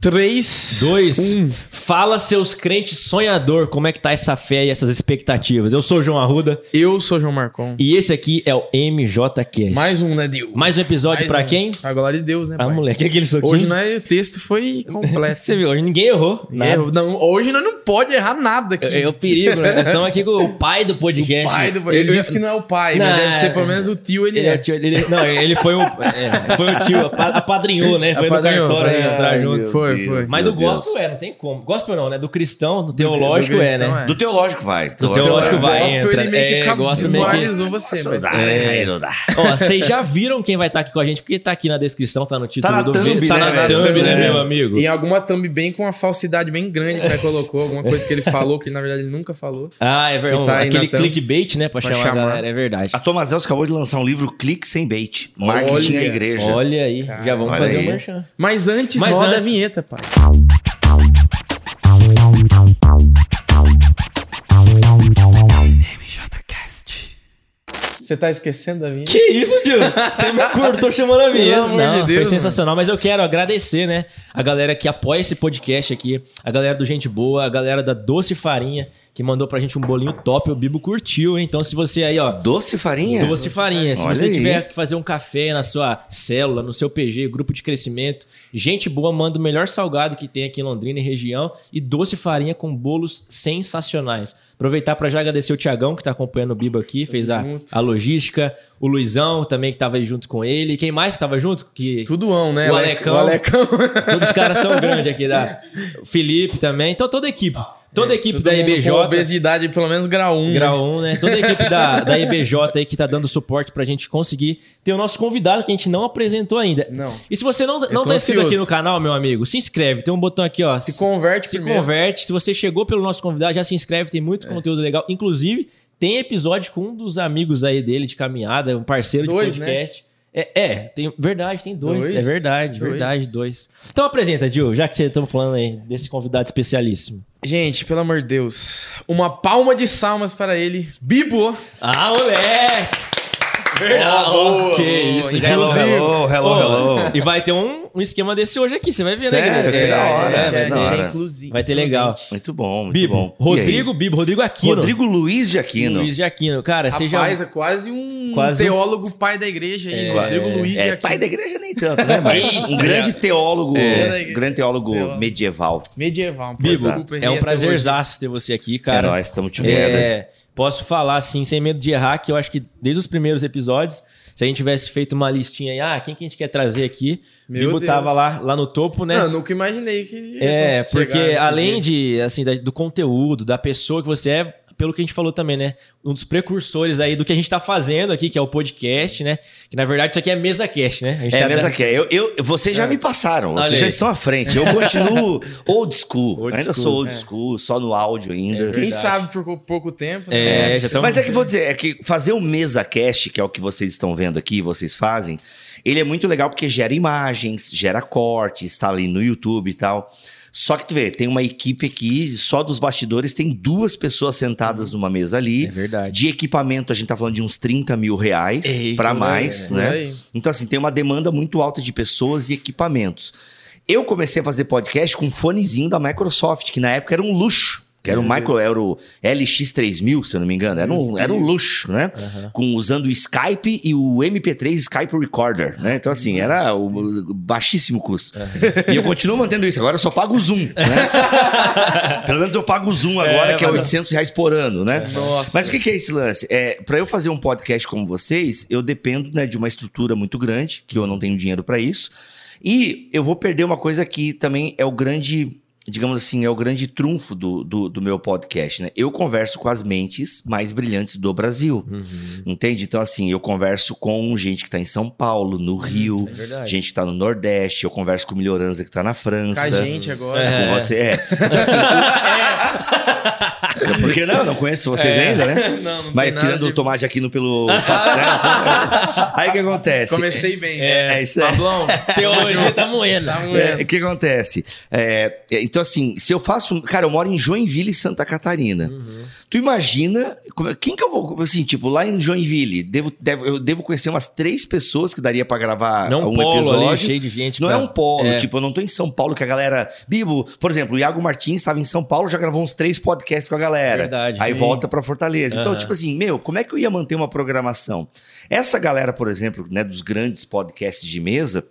3, Dois. 1. Fala, seus crentes sonhador, como é que tá essa fé e essas expectativas? Eu sou o João Arruda Eu sou João Marcon. e esse aqui é o MJCast. Mais um, né, Dil? Mais um episódio pra um. quem? A glória de Deus, né, Ah, pai? moleque, aquele soquinho. Hoje não é, o texto foi completo. Você viu, hoje ninguém errou. nada. Erro. Não, hoje nós não pode errar nada aqui. É, é o perigo, né? Nós estamos aqui com o pai do podcast. pai do... Ele disse que não é o pai, Não, mas deve ser é- pelo menos o tio, ele, Ele é é. o tio, ele- não, ele foi o, é, foi o tio, apa- apadrinhou, né? Foi Apadrinhou, no cartório foi. registrar Ai, junto. meu Foi, Deus, foi. Mas do Deus. gospel é, não tem como. Gospel não, né? Do cristão, do teológico do é, cristão né? é. Do teológico vai. Do teológico O vai, gospel, entra. ele meio que É, meio que- desmoralizou você, mas... Não dá, É. aí não dá. Ó, vocês já viram quem vai estar aqui com a gente, porque tá aqui na descrição, tá no título Tá na do thumb, vídeo. Tá né, na velho? thumb, né, É. meu amigo? E alguma thumb bem com uma falsidade bem grande que ele colocou, alguma coisa que ele falou, que na verdade ele nunca falou. Ah, é verdade. Que tá Aquele na clickbait, né? Pra, Pra chamar, galera, é verdade. A Tomazells acabou de lançar um livro Clique Sem Bait. Marketing Olha, à igreja. Olha aí, já vamos fazer o merchan. Mas antes, Mas roda a vinheta, pai. Você tá esquecendo da vinheta? Que isso, tio? Você me cortou chamando a vinheta. Pelo amor Não, de Deus, foi sensacional. Mas eu quero agradecer, né? A galera que apoia esse podcast aqui. A galera do Gente Boa, a galera da Doce Farinha, que mandou pra gente um bolinho top. O Bibo curtiu, hein? Então se você aí, ó... Doce farinha? Doce farinha. Se Olha você aí. tiver que fazer um café na sua célula, no seu PG, grupo de crescimento, gente boa manda o melhor salgado que tem aqui em Londrina e região e doce farinha com bolos sensacionais. Aproveitar para já agradecer o Tiagão que tá acompanhando o Bibo aqui, fez a, a logística, o Luizão também que tava aí junto com ele. Quem mais estava junto? Que Tudoão, né? O Ale- Alecão. O Alecão. todos os caras são grandes aqui da o Felipe também. Então toda a equipe, toda a equipe Todo da EBJ, obesidade, pelo menos grau 1. Grau 1, né? Toda a equipe da, da EBJ aí que tá dando suporte pra gente conseguir ter o nosso convidado que a gente não apresentou ainda. Não. E se você não, não tá inscrito aqui no canal, meu amigo, se inscreve. Tem um botão aqui, ó. Se converte Se primeiro. converte. Se você chegou pelo nosso convidado, já se inscreve. Tem muito conteúdo legal. Inclusive, tem episódio com um dos amigos aí dele de caminhada, um parceiro Dois, de podcast. É, é, tem, verdade, tem dois. Dois? É verdade, Dois. verdade, dois. Então apresenta, Gil, já que vocês estão falando aí desse convidado especialíssimo. Gente, pelo amor de Deus. Uma palma de salmas para ele. Bibo. Ah, moleque! Boa, que isso, Hello, inclusive. hello, hello, hello. E vai ter um, um esquema desse hoje aqui, você vai ver, Sério? né, Que da hora, a gente é é, da é hora. inclusivo. Vai ter legal. Muito bom, muito Bibo, bom. Rodrigo? Bibo, Rodrigo Aquino. Rodrigo Luiz de Aquino. Luiz de Aquino. Cara, seja... Rapaz, é quase um Quase um- teólogo pai da igreja aí. É, Rodrigo Luiz de É, Aquino. pai da igreja nem tanto, né? Mas um grande teólogo, É. grande teólogo Teólogo. medieval. Medieval. Bibo, é um prazerzaço ter você aqui, É cara. nóis, estamos together. É, posso falar assim, sem medo de errar, que eu acho que desde os primeiros episódios, se a gente tivesse feito uma listinha aí, ah, quem que a gente quer trazer aqui? Meu Bibo Deus. tava lá, lá no topo, né? Não, eu nunca imaginei que. É, porque nesse além dia. de, assim, da- do conteúdo, da pessoa que você é, pelo que a gente falou também, né? Um dos precursores aí do que a gente tá fazendo aqui, que é o podcast, né? Que na verdade isso aqui é mesa cast, né? A gente É, tá mesa dando- é. Eu, eu, vocês já me passaram, Olha vocês aí. já estão à frente. Eu continuo old school. Old ainda school, sou old é. school, só no áudio ainda. Quem verdade. sabe por pou- pouco tempo. É, né? já estamos... Mas é que vou dizer, é que fazer o mesa cast, que é o que vocês estão vendo aqui, vocês fazem, ele é muito legal porque gera imagens, gera cortes, está ali no YouTube e tal. Só que tu vê, tem uma equipe aqui, só dos bastidores, tem duas pessoas sentadas numa mesa ali. É verdade. De equipamento, a gente tá falando de uns 30 mil reais Ei, para por mais, por né? aí. Então, assim, tem uma demanda muito alta de pessoas e equipamentos. Eu comecei a fazer podcast com um fonezinho da Microsoft, que na época era um luxo. Que era o Micro, era o LX3000, se eu não me engano. Era um, era um luxo, né? Com, usando o Skype e o MP3 Skype Recorder, né? Então, assim, era o, o baixíssimo custo. E eu continuo mantendo isso. Agora eu só pago o Zoom, né? Pelo menos eu pago o Zoom agora, É, que é mas- 800 reais por ano, né? Nossa. Mas o que, que é esse lance? É, para eu fazer um podcast como vocês, eu dependo né, de uma estrutura muito grande, que eu não tenho dinheiro para isso. E eu vou perder uma coisa que também é o grande, digamos assim, é o grande trunfo do, do, do meu podcast, né? Eu converso com as mentes mais brilhantes do Brasil. Uhum. Entende? Então, assim, eu converso com gente que tá em São Paulo, no Rio, é gente que tá no Nordeste, eu converso com o Melhoranza que tá na Com França. a gente agora. É. Com você, é. Então, assim, é, porque Por que não? Não conheço vocês É. ainda, né? Não, não Mas tirando o de- tomate aqui no pelo. né? Aí o que acontece? Comecei bem. É, é isso aí. Pablão, Teologia tá moendo. tá É, moendo. O que acontece? É, é, então, assim, se eu faço. Cara, eu moro em Joinville, Santa Catarina. Uhum. Tu imagina. Quem que eu vou. Assim, tipo, lá em Joinville, devo, devo- eu devo conhecer umas três pessoas que daria pra gravar Não um um polo episódio. ali, cheio de gente. Não pra- é um polo, É. tipo, eu não tô em São Paulo que a galera. Bibo, por exemplo, o Iago Martins estava em São Paulo, já gravou uns três podcasts com a galera. Verdade. Aí Sim. volta pra Fortaleza. Então, Aham. tipo assim, meu, como é que eu ia manter uma programação? Essa galera, por exemplo, né, dos grandes podcasts de mesa.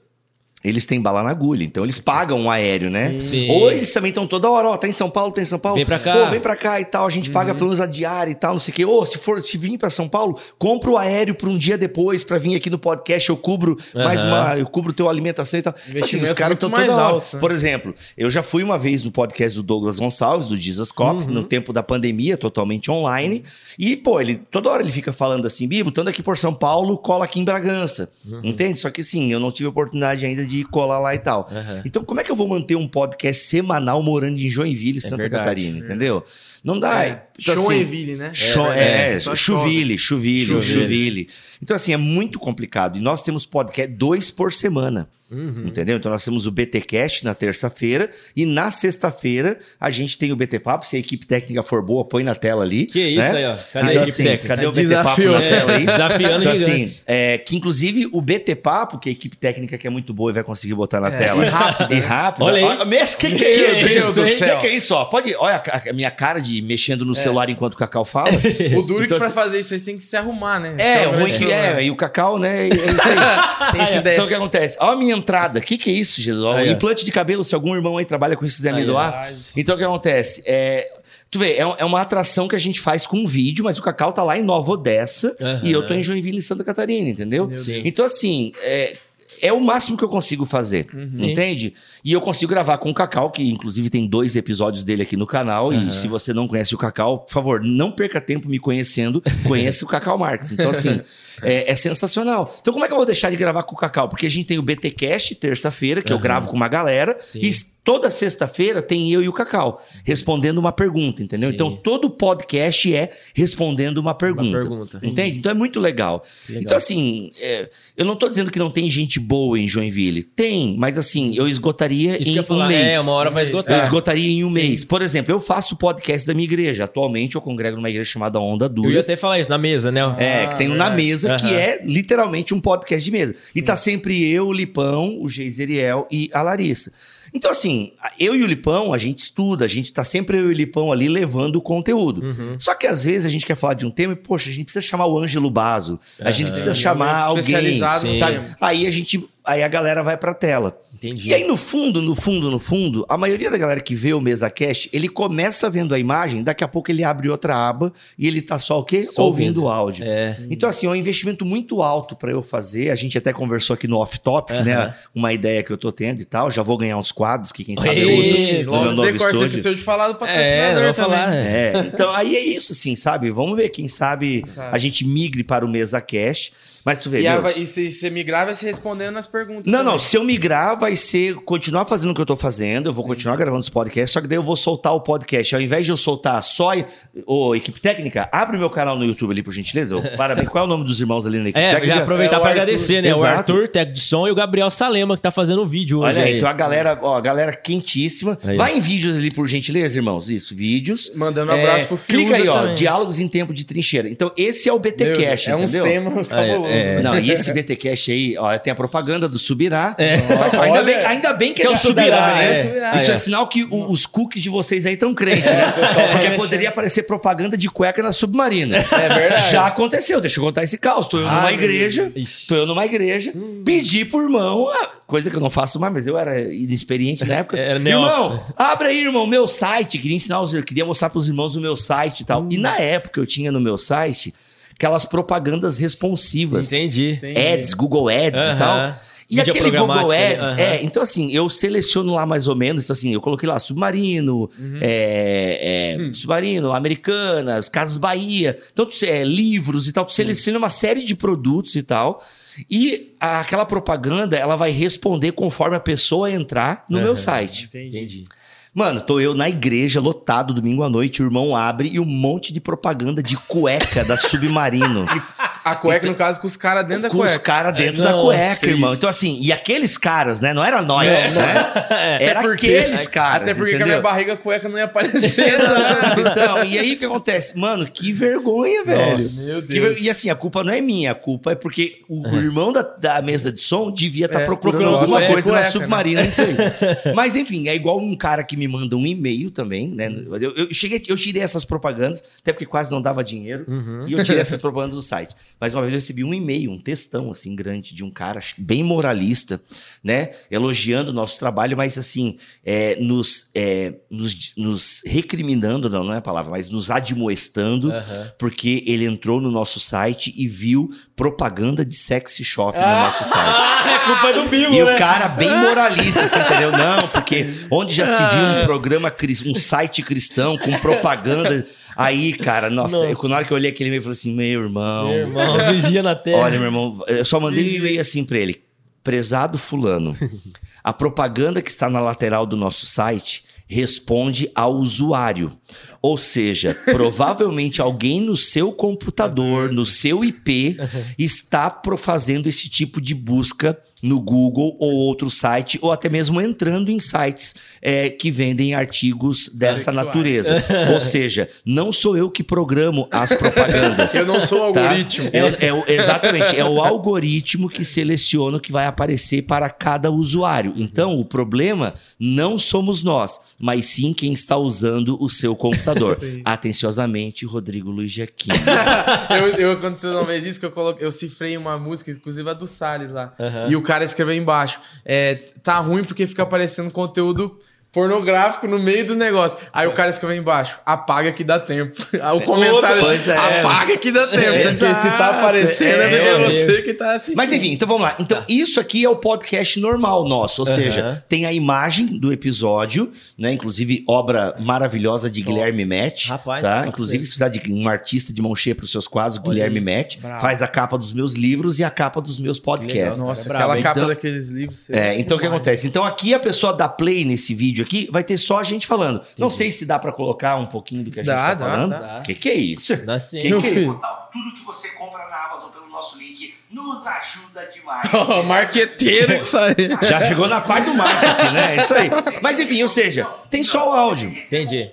Eles têm bala na agulha, então eles pagam um aéreo, né? Sim. Ou eles também estão toda hora, ó, tá em São Paulo, tá em São Paulo. Vem pra cá. Pô, vem pra cá e tal, a gente Uhum. paga pelo menos a diária e tal, não sei o quê. Ou se for, se vir pra São Paulo, compra o aéreo pra um dia depois pra vir aqui no podcast, eu cubro mais Aham. uma, eu cubro teu alimentação e tal. Assim, Investimento os caras estão mais toda hora. alto, né? Por exemplo, eu já fui uma vez no podcast do Douglas Gonçalves, do Jesus Cop, Uhum. no tempo da pandemia, totalmente online. E, pô, ele toda hora ele fica falando assim, Bibo, estando aqui por São Paulo, cola aqui em Bragança. Uhum. Entende? Só que sim, eu não tive oportunidade ainda de colar lá e tal. Aham. Então, como é que eu vou manter um podcast semanal morando em Joinville, Santa verdade. Catarina, entendeu? Não dá. É, Então, assim, Joinville, né? Cho- É, é, só chuville, chuville, Chuville. chuville. Então, assim, é muito complicado. E nós temos podcast dois por semana. Entendeu? Então nós temos o BTcast na terça-feira e na sexta-feira a gente tem o BT Papo. Se a equipe técnica for boa, põe na tela ali. Que isso né? aí, ó. Cadê Então, a equipe assim, técnica? Cadê o BT Desafiou. Papo na tela aí? Desafiando Então, gigantes. assim, é, que inclusive o BT Papo, que a equipe técnica que é muito boa e vai conseguir botar na É, tela. e rápido, E rápido. Olha aí. Olha, que que Meu é isso, Deus Jesus? do Que céu. que é isso? Ó, pode, olha a, a minha cara de mexendo no celular enquanto o Cacau fala. O duro é Então, que pra assim, fazer isso, vocês têm que se arrumar, né? Esse É, o ruim que é, e o Cacau, né? É isso aí. Tem esse Então o que acontece? Olha a minha entrada. O que, que é isso, Jesus? Aí, ó. implante de cabelo, se algum irmão aí trabalha com me Aí, ó. doar. Então o que acontece? É, tu vê, é, é uma atração que a gente faz com vídeo, mas o Cacau tá lá em Nova Odessa Aham. e eu tô em Joinville, em Santa Catarina, entendeu? Então, assim, é, é o máximo que eu consigo fazer, entende? E eu consigo gravar com o Cacau, que inclusive tem dois episódios dele aqui no canal. Aham. E se você não conhece o Cacau, por favor, não perca tempo me conhecendo, conheça o Cacau Marques. Então, assim, é, é sensacional. Então, como é que eu vou deixar de gravar com o Cacau? Porque a gente tem o BTcast terça-feira, que eu Aham. gravo com uma galera, Sim. e toda sexta-feira tem eu e o Cacau respondendo uma pergunta, entendeu? Sim. Então, todo podcast é respondendo uma pergunta. pergunta. Entende? Então é muito legal. Legal. Então, assim, é, eu não tô dizendo que não tem gente boa em Joinville. Tem, mas assim, eu esgotaria Isso que em eu ia falar, um mês. é, uma hora vai Eu esgotar. esgotaria em um Sim. mês. Por exemplo, eu faço podcast da minha igreja. Atualmente eu congrego numa igreja chamada Onda Eu ia Dura. até falar isso, na mesa, né? É, Ah, que tem um na verdade. mesa, que Aham. é literalmente um podcast de mesa. E tá sempre eu, o Lipão, o Geiseriel e a Larissa. Então, assim, eu e o Lipão, a gente estuda, a gente tá sempre eu e o Lipão ali levando o conteúdo. Uhum. Só que às vezes a gente quer falar de um tema e, poxa, a gente precisa chamar o Ângelo Basso, a gente precisa chamar alguém, Especializado no sabe? Aí a gente, aí a galera vai pra tela. Entendi. E aí, no fundo, no fundo, no fundo, a maioria da galera que vê o MesaCast, ele começa vendo a imagem, daqui a pouco ele abre outra aba e ele tá só o quê? Só ouvindo ouvindo. o áudio. É. Então, assim, é um investimento muito alto para eu fazer. A gente até conversou aqui no off-topic, Aham. né? Uma ideia que eu tô tendo e tal. Já vou ganhar uns quadros que quem sabe eu Ei, uso Sim, no meu novo decor, você estúdio. esqueceu de falar do É, patrocinador também. falar. É. É, então aí é isso, assim, sabe? Vamos ver, quem sabe, sabe. a gente migre para o MesaCast. Mas tu vê, E, a- Deus, e se você migrar, vai se respondendo as perguntas. Não, também. não. Se eu migrar, vai ser continuar fazendo o que eu tô fazendo. Eu vou continuar gravando os podcasts, só que daí eu vou soltar o podcast. Ao invés de eu soltar só. Ô, equipe técnica, abre o meu canal no YouTube ali, por gentileza. Ô, Parabéns. Qual é o nome dos irmãos ali na equipe É, técnica? já aproveitar É o pra Arthur. agradecer, né? O Exato. Arthur, técnico de som, e o Gabriel Salema, que tá fazendo o vídeo hoje. Olha aí, aí. então a galera, ó, a galera quentíssima. Aí. Vai em vídeos ali, por gentileza, irmãos. Isso, vídeos. Mandando um abraço pro Fiuza Clica aí, ó. também. Diálogos em tempo de trincheira. Então, esse é o BTcast, É uns entendeu? temas é. né? Não, e esse BTcast aí, ó, tem a propaganda do Subirá. É. Mas, ainda, bem, ainda bem que, Que é é o do Subirá, Subirá, né? é, Subirá. Isso é, É. sinal que o- os cookies de vocês aí estão crentes, né? vai Porque mexer. poderia aparecer propaganda de cueca na submarina. É verdade. Já aconteceu, deixa eu contar esse caos. Tô eu numa Ai, meu igreja, tô eu numa igreja, pedi pro irmão, ah, coisa que eu não faço mais, mas eu era inexperiente na época. Era irmão, abre aí, irmão, meu site. Queria ensinar os, queria mostrar pros irmãos o meu site e tal. E na época eu tinha no meu site aquelas propagandas responsivas. Entendi. Entendi. Ads, Google Ads e Aham. tal. E Mídia aquele Google ali, Ads, é, então assim, eu seleciono lá mais ou menos, então, assim, eu coloquei lá Submarino, é, é, Submarino, Americanas, Casas Bahia, então tu- é, livros e tal, tu seleciona uma série de produtos e tal, e a- aquela propaganda, ela vai responder conforme a pessoa entrar no meu Aham. site. Entendi. Entendi. Mano, tô eu na igreja, lotado, domingo à noite, o irmão abre e um monte de propaganda de cueca da Submarino. A cueca, no caso, com os caras dentro da com os cueca. caras dentro É, da cueca, irmão. isso. Então, assim, e aqueles caras, né? Não era nós, né? Era porque- aqueles caras. Até porque com a entendeu? minha barriga a cueca não ia aparecer. né? Exato, então. E aí o que acontece? Mano, que vergonha, velho. Nossa, meu Que Deus. ver- E assim, a culpa não é minha, a culpa é porque o, o irmão da, da mesa de som devia estar É, procurando alguma cueca, coisa na cueca, submarina nisso aí. Mas enfim, é igual um cara que me manda um e-mail também, né? Eu, eu cheguei, eu tirei essas propagandas, até porque quase não dava dinheiro, e eu tirei essas propagandas do site. Mas uma vez eu recebi um e-mail, um textão assim grande de um cara bem moralista, né? Elogiando o nosso trabalho, mas assim, é, nos, é, nos, nos recriminando, não, não é a palavra, mas nos admoestando, porque ele entrou no nosso site e viu propaganda de sexy shop no Ah! nosso site. Ah, é culpa do Bill, E né? o cara bem moralista, você entendeu? Não, porque onde já se viu Ah. um programa, cris- um site cristão com propaganda. Aí, cara, nossa, Nossa. eu, na hora que eu olhei aquele e-mail, eu falei assim: meu irmão, Meu irmão, vigia na terra. olha, meu irmão, eu só mandei um e-mail assim pra ele: prezado Fulano, a propaganda que está na lateral do nosso site responde ao usuário. Ou seja, provavelmente alguém no seu computador, no seu IP, está pro- fazendo esse tipo de busca no Google ou outro site, ou até mesmo entrando em sites é, que vendem artigos dessa Sexuais. natureza. ou seja, não sou eu que programo as propagandas. Eu não sou o Tá? algoritmo. É, é exatamente, é o algoritmo que seleciona o que vai aparecer para cada usuário. Então, o problema não somos nós, mas sim quem está usando o seu computador. Sim. Atenciosamente, Rodrigo Luiz Jaquim. eu, eu aconteceu uma vez isso que eu coloquei, eu cifrei uma música, inclusive a do Salles lá. E o cara escreveu embaixo: é, tá ruim porque fica aparecendo conteúdo pornográfico no meio do negócio. Aí o cara escreveu embaixo: apaga que dá tempo. O comentário: Pois é. apaga que dá tempo. Porque se tá aparecendo é, É, é você que tá assistindo. Mas enfim, então vamos lá. Então, isso aqui é o podcast normal nosso. Ou Aham. seja, tem a imagem do episódio, né? Inclusive, obra maravilhosa de Guilherme Match. Rapaz, tá? Inclusive, se precisar de um artista de mão cheia para os seus quadros, Olha Guilherme. Bravo. Faz a capa dos meus livros e a capa dos meus podcasts. Nossa, É aquela brabo, capa então- daqueles livros. É, então o que acontece? Então aqui a pessoa dá play nesse vídeo aqui, vai ter só a gente falando. Não sei se dá pra colocar um pouquinho do que a gente Dá, tá dá, falando. dá. Que que é isso? Dá sim. Que Meu que é filho. Tudo que você compra na Amazon pelo nosso link nos ajuda demais. Ó, marqueteiro que saiu. Já chegou na parte do marketing, né? É isso aí. Mas enfim, ou seja, tem só o áudio. Entendi.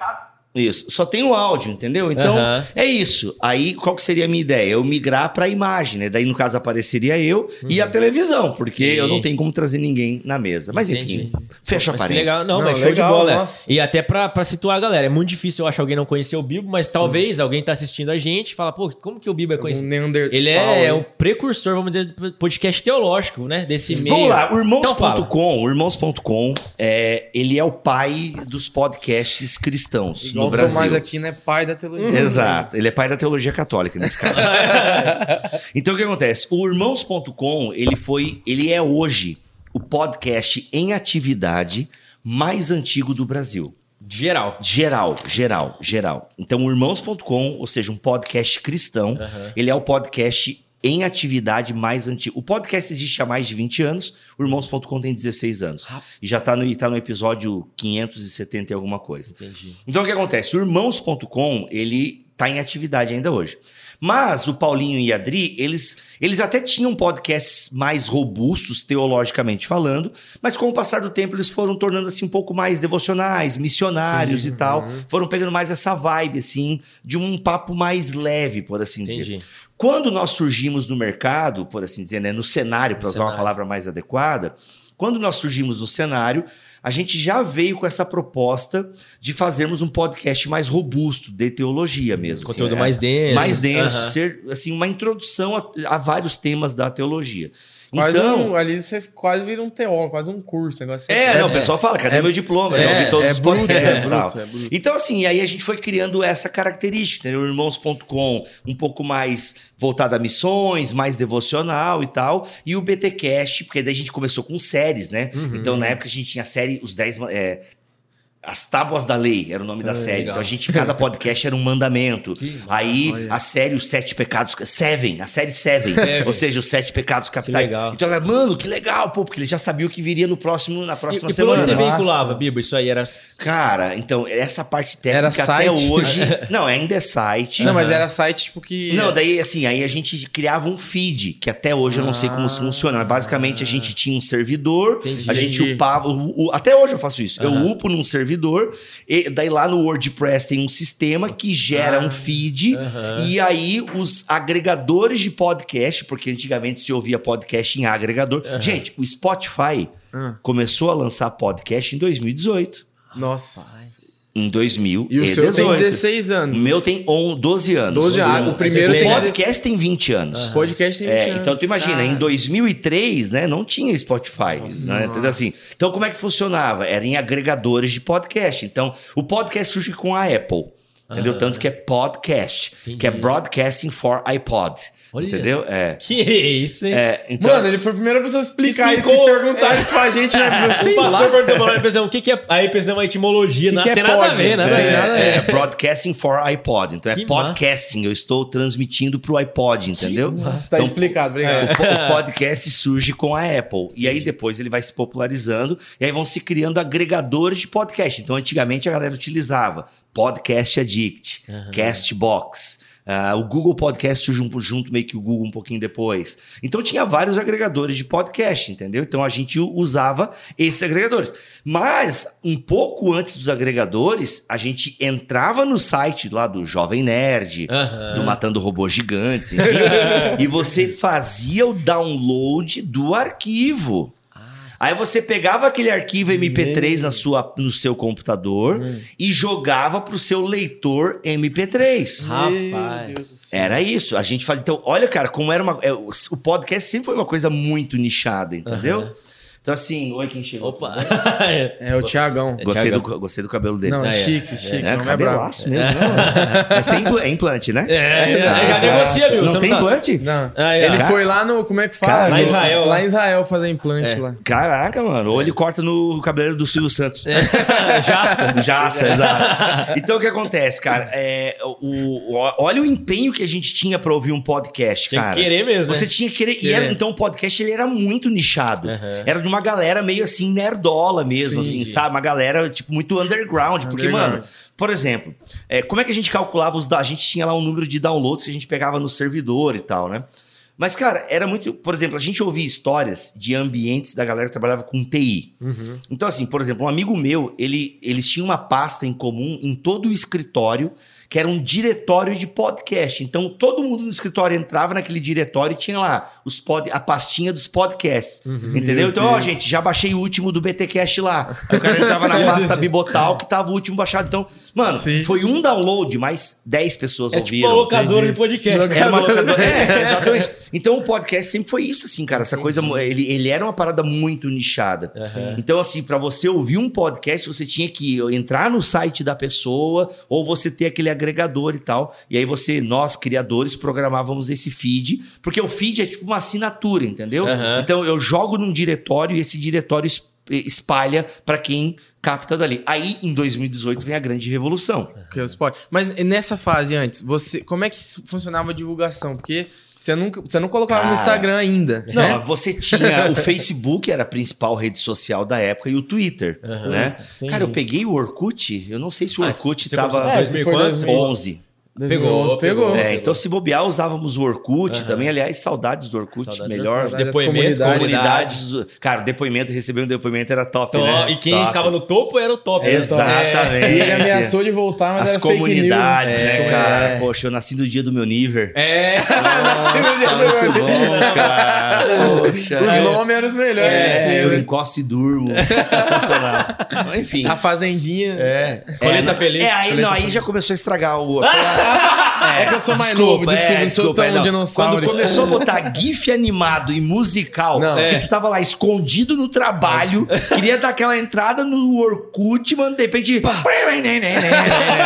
Isso, só tem o áudio, entendeu? Então, Aham. é isso. Aí, qual que seria a minha ideia? Eu migrar pra imagem, né? Daí, no caso, apareceria eu e a televisão, porque Uhum. Sim. eu não tenho como trazer ninguém na mesa. Mas enfim, Entendi. fecha a Mas parede. legal, não, Não, mas show legal, de bola. é. nossa. E até pra, pra situar a galera, é muito difícil eu acho alguém não conhecer o Bibo, mas talvez alguém tá assistindo a gente e fala, pô, como que o Bibo é Um conhecido? Neandertal. Ele é, o precursor, vamos dizer, do podcast teológico, né? Desse meio. Vamos lá, o Então irmãos.com, o irmãos.com, é, ele é o pai dos podcasts cristãos Igual no Brasil. Tomás aqui, né? Pai da teologia. Exato, ele é pai da teologia católica nesse caso. então o que acontece? O irmãos.com, ele foi, ele é hoje o podcast em atividade mais antigo do Brasil. Geral. Geral, geral, geral. Então, o Irmãos.com, ou seja, um podcast cristão, ele é o podcast em atividade mais antigo. O podcast existe há mais de 20 anos, o Irmãos.com tem 16 anos. E já está no, tá no episódio 570 e alguma coisa. Entendi. Então, o que acontece? O Irmãos.com, ele está em atividade ainda hoje. Mas o Paulinho e a Adri, eles, eles até tinham podcasts mais robustos, teologicamente falando, mas com o passar do tempo eles foram tornando assim um pouco mais devocionais, missionários e tal. Foram pegando mais essa vibe, assim, de um papo mais leve, por assim dizer. Entendi. Quando nós surgimos no mercado, por assim dizer, né, no cenário, para usar uma cenário. palavra mais adequada, quando nós surgimos no cenário, a gente já veio com essa proposta de fazermos um podcast mais robusto, de teologia mesmo. Conteúdo assim, mais denso. Mais denso, Aham. ser assim, uma introdução a, a vários temas da teologia. Quase então, um, ali você quase vira um teólogo, quase um curso. Negócio é, assim. não, o pessoal fala, cadê é- meu diploma? é- Já ouvi todos é os bruto, podcasts é e tal. bruto, é bruto. Então, assim, aí a gente foi criando essa característica, entendeu? Irmãos.com, um pouco mais voltado a missões, mais devocional e tal. E o BTcast, porque daí a gente começou com séries, né? Uhum. Então, na época, a gente tinha a série Os 10... ma- É, As Tábuas da Lei era o nome da série. legal. Então a gente, cada podcast era um mandamento. Aí Olha. a série Os Sete Pecados. Seven, a série Seven. Seven. Ou seja, os Sete Pecados Capitais. Então ela, mano, que legal, pô, porque ele já sabia o que viria no próximo, na E, próxima e por semana. onde você veiculava, Bibo? Isso aí era. Cara, então, essa parte Era técnica até site? hoje. Não, ainda é site. Não, mas era site tipo que. Não, daí assim, aí a gente criava um feed, que até hoje eu não sei como isso Ah. funciona, mas basicamente a gente tinha um servidor, Entendi. a gente Entendi. upava, o- o- até hoje eu faço isso, eu Aham. upo num servidor, e daí lá no WordPress tem um sistema que gera Ah. um feed, Aham. e aí os agregadores de podcast, porque antigamente se ouvia podcast em agregador. Gente, o Spotify Ah, começou a lançar podcast em 2018. nossa. Em 2018. E o seu tem 16 O anos. meu tem on- 12 anos. 12 anos. O primeiro O tem 16. podcast tem 20 anos. O podcast tem 20 É, anos. então tu imagina, cara. em 2003, né, não tinha Spotify, né? Entendeu assim? Então como é que funcionava? Era em agregadores de podcast. Então, o podcast surge com a Apple, entendeu? Ah. Tanto que é podcast, Entendi. que é Broadcasting for iPod, Olha. entendeu? É. Que isso, hein? É, então, Mano, ele foi a primeira pessoa a explicar Explicou, isso. Que perguntaram isso pra gente, né? Eu O pastor perguntou pra nós, o que, que é. Aí pensamos uma etimologia, Que não que é tem nada a ver, nada a Não ver. tem nada a é, ver. Broadcasting for iPod. Então é Que podcasting, eu estou transmitindo pro iPod, entendeu? Nossa, tá Então, explicado, obrigado. O, o podcast surge com a Apple. E aí depois ele vai se popularizando. E aí vão se criando agregadores de podcast. Então antigamente a galera utilizava Podcast Addict, Castbox. Ah, o Google Podcast um- junto meio que o Google um pouquinho depois. Então tinha vários agregadores de podcast, entendeu? Então a gente usava esses agregadores. Mas um pouco antes dos agregadores, a gente entrava no site lá do Jovem Nerd, do Matando Robôs Gigantes, enfim, e você fazia o download do arquivo. Aí você pegava aquele arquivo MP3 na sua, no seu computador e jogava pro seu leitor MP3. Rapaz. Era isso. A gente fazia. Então, olha, cara, como era uma. é, o o podcast sempre foi uma coisa muito nichada, entendeu? Aham. Então, assim, oi, quem chegou? Opa. É o Tiagão. Gostei do, Thiagão. gostei do cabelo dele. Não, é Ah, é. chique, chique. é, não é bravo. mesmo. não. Mas tem impl- é implante, né? É, já negocia, viu? Não Você tem tá- implante? Não. Ah, é. Ele foi lá no. Como é que fala? Cara, lá em Israel, Lá em Israel fazer implante É. lá. Caraca, mano. Ou ele corta no cabeleiro do Silvio Santos. Jaça. Jaça, exato. Então o que acontece, cara? É, o, o- olha o empenho que a gente tinha pra ouvir um podcast, Tinha cara. que querer mesmo, né? Você tinha que querer. E era- então o podcast ele era muito nichado. Era de uma galera meio assim, nerdola mesmo, Sim. assim, sabe? Uma galera, tipo, muito underground. Porque, Underground. mano, por exemplo, é, como é que a gente calculava os. da- A gente tinha lá um número de downloads que a gente pegava no servidor e tal, né? Mas, cara, era muito. Por exemplo, a gente ouvia histórias de ambientes da galera que trabalhava com TI. Uhum. Então, assim, por exemplo, um amigo meu, ele, eles tinham uma pasta em comum em todo o escritório, que era um diretório de podcast. Então, todo mundo no escritório entrava naquele diretório e tinha lá os pod, a pastinha dos podcasts. Entendeu? Meu Então, ó, gente, já baixei o último do BTcast lá. Aí o cara entrava na pasta Bibotal, que tava o último baixado. Então, mano, Sim. foi um download, mas 10 pessoas É tipo ouviram. uma locadora de podcast. Era uma locadora. É, exatamente. Então o podcast sempre foi isso, assim, cara. Essa coisa. Ele, ele era uma parada muito nichada. Aham. Então, assim, pra você ouvir um podcast, você tinha que entrar no site da pessoa ou você ter aquele agregador e tal. E aí você, nós, criadores, programávamos esse feed, porque o feed é tipo uma assinatura, entendeu? Aham. Então eu jogo num diretório e esse diretório es- espalha pra quem capta dali. Aí, em 2018, vem a grande revolução. Que os pod- Mas nessa fase antes, você, como é que funcionava a divulgação? Porque você nunca, você não colocava no Cara, Instagram ainda. Não, né? você tinha o Facebook, era a principal rede social da época, e o Twitter, Aham, né? entendi. Cara, eu peguei o Orkut, eu não sei se o Ah, Orkut você tava começou- É, 2000 se for quantos? 2000. 11. Pegou, 2011 pegou. pegou. É, então se bobear, usávamos o Orkut Aham. também. Aliás, saudades do Orkut, Saudades do melhor. Orkut, saudades. Depoimento, Comunidade. Comunidades. Cara, depoimento, receber um depoimento era top, Top. né? E quem Top. ficava no topo era o top. né? Exatamente. E ele ameaçou de voltar, mas As era fake comunidades, news. né, É. cara? Poxa, eu nasci no dia do meu nível. É. Nossa, muito bom, cara. Poxa. Os eu- nomes eram os melhores. É, que eu encosto e durmo. Sensacional. Enfim. A Fazendinha. É. É, Colheita não- feliz. É, aí, não, aí já começou a estragar o. Foi a, É, que eu sou mais Desculpa, novo, desculpa, é, não sou desculpa, tão é, não. dinossauro. Quando começou a botar GIF animado e musical, Não. que É. tu tava lá escondido no trabalho, queria dar aquela entrada no Orkut, mano, de repente.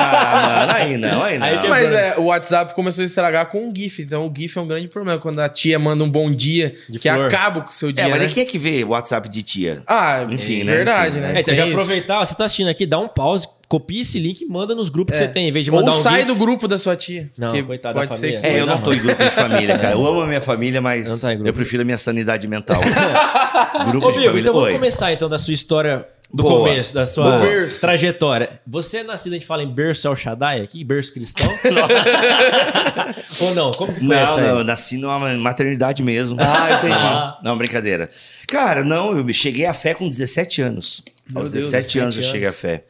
Ah, mano, aí não, aí não. Aí que é Mas é, o WhatsApp começou a estragar com o GIF. Então o GIF é um grande problema. Quando a tia manda um bom dia, De que flor. acaba com o seu dia. É, mas né? quem é que vê o WhatsApp de tia? Ah, Enfim, né? verdade, Enfim, né? É, então já aproveitar, ó, você tá assistindo aqui, dá um pause, copia esse link e manda nos grupos que É. você tem, em vez de Ou mandar um sai GIF. do grupo da sua tia. Não, que coitada da pode ser família. que- É, eu não tô em grupo de família, cara. Eu amo a minha família, mas tá eu prefiro a minha sanidade mental. grupo Ô, de Bigo, família. então vamos começar então da sua história do Boa. começo, da sua Boa. Trajetória. Você é nascido, a gente fala em berço El Shaddai aqui, berço cristão? Ou não? Como que foi Não, essa aí? não, eu nasci numa maternidade mesmo. Ah, entendi. Ah. Não, brincadeira. Cara, não, eu cheguei à fé com 17 anos. Meu Aos Deus, 17 anos eu 17 cheguei à fé.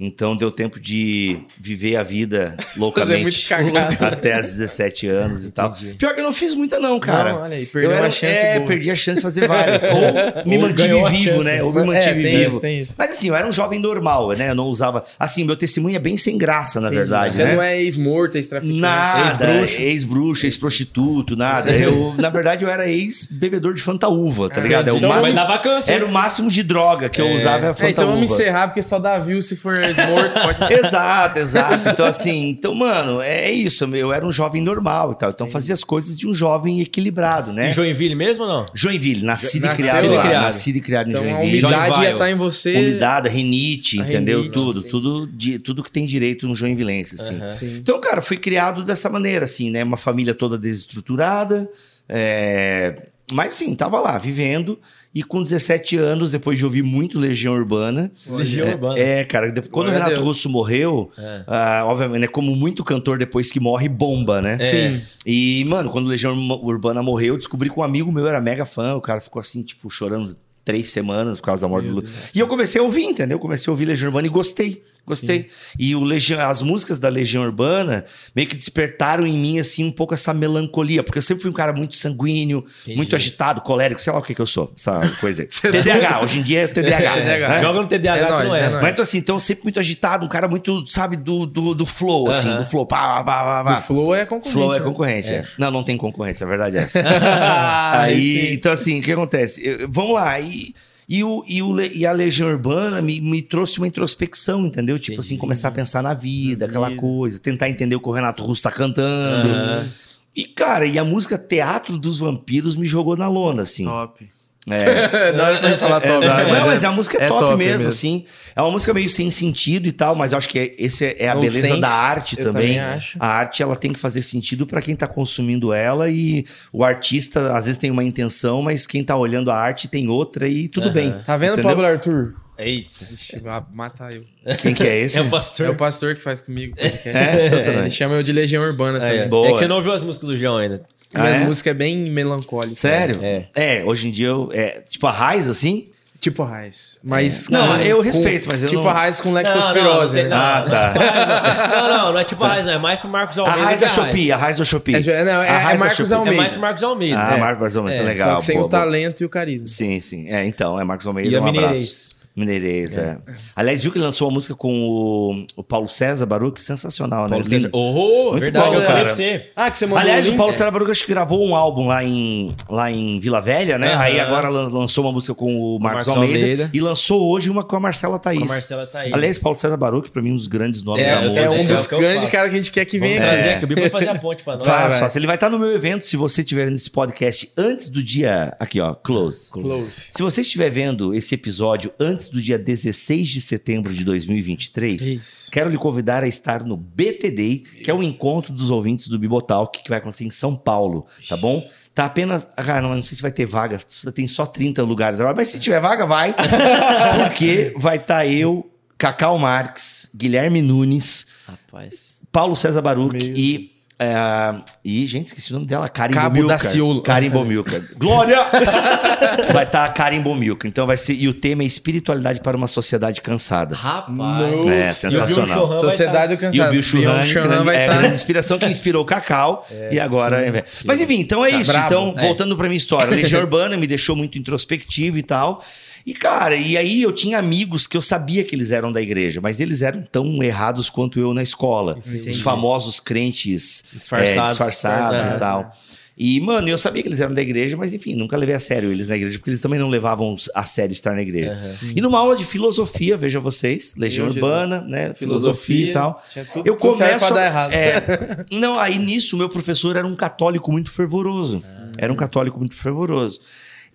Então deu tempo de viver a vida é loucamente cagado. até os 17 anos e tal. Entendi. Pior que eu não fiz muita não, cara. Não, olha aí, perdeu eu era, uma chance É, boa. perdi a chance de fazer várias. Ou me Ou mantive a vivo, né? Ou me É, mantive tem vivo. isso, tem isso. Mas assim, eu era um jovem normal, né? Eu não usava... Assim, meu testemunho é bem sem graça, na verdade, Você né? não é ex-morto, ex-traficante. Nada, Ex-bruxo. ex-bruxo, ex-prostituto, nada. Eu, na verdade, eu era ex-bebedor de fantaúva, tá Ah, ligado? É o então Mas máximo, dava câncer. era o máximo de droga que eu usava É, então vamos fantaúva. encerrar, porque só dá view se for ex-morto. Pode... Exato, exato. Então, assim, então, mano, é isso. Eu era um jovem normal e tal. Então, fazia as coisas de um jovem equilibrado, né? Em Joinville mesmo ou não? Joinville, nascido e criado lá. lá. Nascido e criado em Então a Joinville. Johnny umidade ia estar em você. Umidade, rinite, A entendeu? rinite. Tudo, tudo, de, tudo que tem direito no joinvilense, assim. Então, cara, fui criado dessa maneira, assim, né? Uma família toda desestruturada, é... mas sim, tava lá, vivendo. E com 17 anos, depois de ouvir muito Legião Urbana. Legião é, Urbana. É, cara, depois, quando o Renato Deus. Russo morreu, É. ah, obviamente, né, como muito cantor depois que morre, bomba, né? Sim. E, mano, quando Legião Urbana morreu, eu descobri que um amigo meu era mega fã. O cara ficou assim, tipo, chorando três semanas por causa da morte Meu do Deus. E eu comecei a ouvir, entendeu? Comecei a ouvir Legião Urbana e gostei. Gostei. E o Legião, as músicas da Legião Urbana meio que despertaram em mim, assim, um pouco essa melancolia. Porque eu sempre fui um cara muito sanguíneo, Entendi. muito agitado, colérico, sei lá o que que eu sou. Essa coisa aí. TDAH, hoje em dia é TDAH. TDAH. né? Joga no TDAH, É tu nóis, não é. é. Mas então, assim, então sempre muito agitado, um cara muito, sabe, do, do, do flow, assim, Aham. do flow. Pá, pá, pá, pá. O Flow é concorrente. Flow é né? concorrente, é. Não, não tem concorrência, a verdade é essa. Aí, então assim, o que acontece? Eu- vamos lá, e, e, o, e, o e a Legião Urbana me, me trouxe uma introspecção, entendeu? Tipo assim, Entendi. começar a pensar na vida, Na aquela vida. coisa, tentar entender o que o Renato Russo tá cantando. Aham. E, cara, e a música Teatro dos Vampiros me jogou na lona, assim. Top. É. Não gente falar top. Exato. né? não, mas a música é, é top, top mesmo, mesmo. assim. É uma música meio sem sentido e tal, mas eu acho que é, esse é, é a No beleza sense, da arte eu também. também acho. A arte ela tem que fazer sentido pra quem tá consumindo ela e o artista às vezes tem uma intenção, mas quem tá olhando a arte tem outra e tudo bem. Tá vendo, Entendeu? Pablo Arthur? Eita. Ixi, vai matar eu. Quem que é esse? É o pastor. É o pastor que faz comigo. É? É, ele chama eu de Legião Urbana É, também. é. Boa. É que você não ouviu as músicas do João ainda. Ah, Minhas é? músicas é bem melancólicas. Sério? É. É, hoje em dia eu. É, tipo a raiz, assim? Tipo a Raiz. Mas. Não, com- eu com- respeito, mas eu Tipo não- a Raiz com Não, lectospirose. não, não, né? Ah, não, tá. Não, não, não é tipo a Raiz, não. É mais pro Marcos A Almeida. raiz que da Shopee, a raiz da Shopee. É, não, é- A é raiz da Marcos Shopee. É Almeida. mais pro Marcos Almeida. Ah, É. Marcos Almeida, É, legal. Só que sem boa, o boa. talento e o carisma. Sim, sim. É, então, é Marcos Almeida, E a um abraço. Mineirês. Mineirês, é. Aliás, viu que lançou uma música com o, o Paulo César Baruch? Sensacional, né? Paulo Lindo. César. Oh, Muito verdade, bom, eu falei cara. pra você. Ah, que você mandou Aliás, o? Paulo César Baruch acho que gravou um álbum lá em, lá em Vila Velha, né? Aham. Aí agora lan- lançou uma música com o Marcos, Marcos Almeida, Almeida. e lançou hoje uma com a Marcela Thaís. Com a Marcela Thaís. Aliás, Paulo César Baruch, pra mim, um dos grandes nomes É, da música. é um é dos eu grandes caras que a gente quer que Vamos venha. trazer aqui. aqui. O Bibo vai fazer a ponte pra nós. Vai. fácil. Ele vai estar no meu evento se você estiver vendo esse podcast antes do dia. Aqui, ó, close. Close. Se você estiver vendo esse episódio antes do dia 16 de setembro de 2023, Isso. quero lhe convidar a estar no BTD, que é o encontro dos ouvintes do Bibotalk, que vai acontecer em São Paulo, tá bom? Tá apenas. Ah, não, não sei se vai ter vaga, tem só 30 lugares agora, mas se tiver vaga, vai. Porque vai estar eu, Cacau Marques, Guilherme Nunes, Rapaz. Paulo César Baruch Meu e. é, e, gente, esqueci o nome dela. Karim Cabo Bomilcar. Daciolo. Karim Bomilcar. Glória! vai estar a Karim Bomilcar. Então vai ser. E o tema é espiritualidade para uma sociedade cansada. Rapaz. É, sensacional. Sociedade do E o. Bill Churran, grande, vai é, estar. grande inspiração que inspirou o Cacau. e agora. sim. é, Mas enfim, então é Tá isso. brabo. Então, É. voltando pra minha história. Legião Urbana me deixou muito introspectivo e tal. E, cara, e aí eu tinha amigos que eu sabia que eles eram da igreja, mas eles eram tão errados quanto eu na escola. Entendi. Os famosos crentes é, Disfarçados. disfarçados Disfarçados. e tal. E, mano, eu sabia que eles eram da igreja, mas enfim, nunca levei a sério eles na igreja, porque eles também não levavam a sério estar na igreja. Aham. E numa aula de filosofia, veja vocês, Legião Meu Jesus. Urbana, né? Filosofia, e tal. Tinha tudo, Eu tudo certo começo. pra dar errado. é, não, aí nisso, meu professor era um católico muito fervoroso. Era um católico muito fervoroso.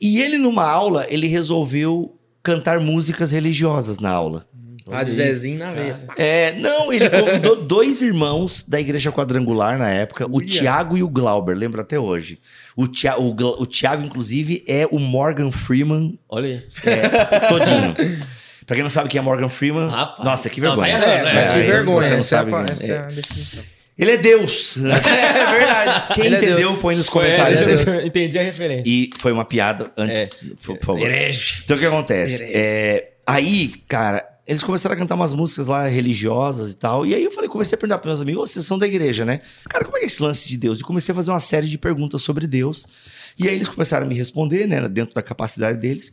E ele, numa aula, ele resolveu cantar músicas religiosas na aula. Ah, de Zezinho na veia. É, não, ele convidou dois irmãos da igreja quadrangular na época, o. Tiago e o Glauber, lembro até hoje. O, Tia, o, Tiago, inclusive, é o Morgan Freeman Olha aí. é, todinho. pra quem não sabe quem é Morgan Freeman, Rapaz. nossa, que Não, tá vergonha. errado, É, né? que aí vergonha. você não Essa, é, a, sabe quem essa é. é a definição. Ele é Deus. É verdade. Quem Ele é entendeu, Deus. põe nos comentários. é, entendi a referência. E foi uma piada antes, por por favor. Herege. Então o que acontece? É, aí, cara, eles começaram a cantar umas músicas lá religiosas e tal. E aí eu falei, comecei a perguntar para meus amigos, "Ô, vocês são da igreja, né? Cara, como é que é esse lance de Deus? E comecei a fazer uma série de perguntas sobre Deus. E aí eles começaram a me responder, né? Dentro da capacidade deles.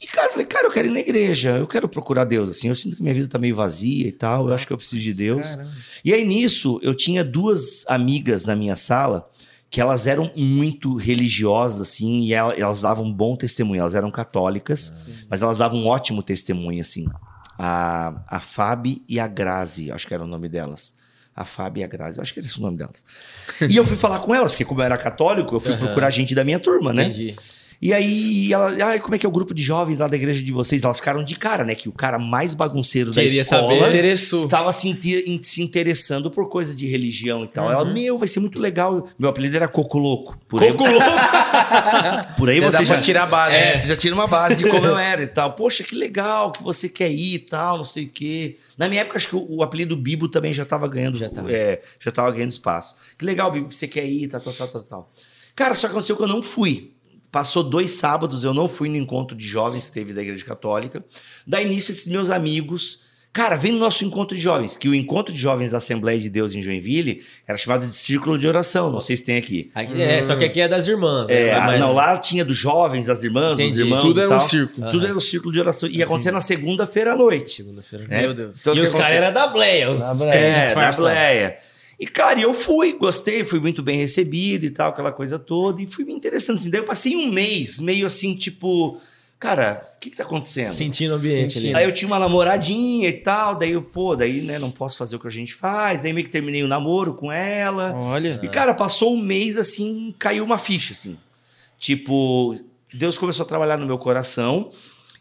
E, cara, eu falei, cara, eu quero ir na igreja, eu quero procurar Deus, assim. Eu sinto que minha vida tá meio vazia e tal, eu acho que eu preciso de Deus. Caramba. E aí nisso, eu tinha duas amigas na minha sala que elas eram muito religiosas, assim, e ela- elas davam um bom testemunho. Elas eram católicas, mas elas davam um ótimo testemunho, assim. A, a Fábio e a Grazi, acho que era o nome delas. A Fábio e a Grazi, acho que era esse o nome delas. E eu fui falar com elas, porque como eu era católico, eu fui Aham. procurar gente da minha turma, né? Entendi. E aí, ela, ah, como é que é o grupo de jovens lá da igreja de vocês? Elas ficaram de cara, né? Que o cara mais bagunceiro Queria da escola saber. Interessou. tava se, in- se interessando por coisa de religião e tal. Ela, meu, vai ser muito legal. Meu apelido era Coco Louco. Por aí, Coco louco. por aí Já você já pra tirar a base. É, você já tira uma base de como eu era e tal. Poxa, que legal que você quer ir e tal, não sei o quê. Na minha época, acho que o, o apelido Bibo também já tava ganhando, Já tava. É, já tava ganhando espaço. Que legal, Bibo, que você quer ir, tal, tal, tal, tal, tal. Cara, só aconteceu que eu não fui. Passou dois sábados, eu não fui no encontro de jovens que teve da Igreja Católica. Daí, nisso, esses meus amigos... Cara, vem no nosso encontro de jovens, que o encontro de jovens da Assembleia de Deus em Joinville era chamado de Círculo de Oração, não sei se tem aqui. Aqui- é, só que aqui é das irmãs. né? É, Mas- não, lá tinha dos jovens, das irmãs, dos Entendi. irmãos Tudo e era um círculo. Tudo era um círculo de oração. Ia acontecer na segunda-feira à noite. Segunda-feira. né? Meu Deus. Então, o e que os caras eram da Bleia. Os Da Bleia. É, da. Bleia. E, cara, eu fui, gostei, fui muito bem recebido e tal, aquela coisa toda. E fui me interessando assim. Daí eu passei um mês, meio assim, tipo... Cara, o que que tá acontecendo? Sentindo o ambiente Sentindo. ali. Aí eu tinha uma namoradinha e tal, daí eu, pô, daí, né, não posso fazer o que a gente faz. Daí meio que terminei o namoro com ela. Olha. E, cara, passou um mês assim, caiu uma ficha, assim. Tipo, Deus começou a trabalhar no meu coração.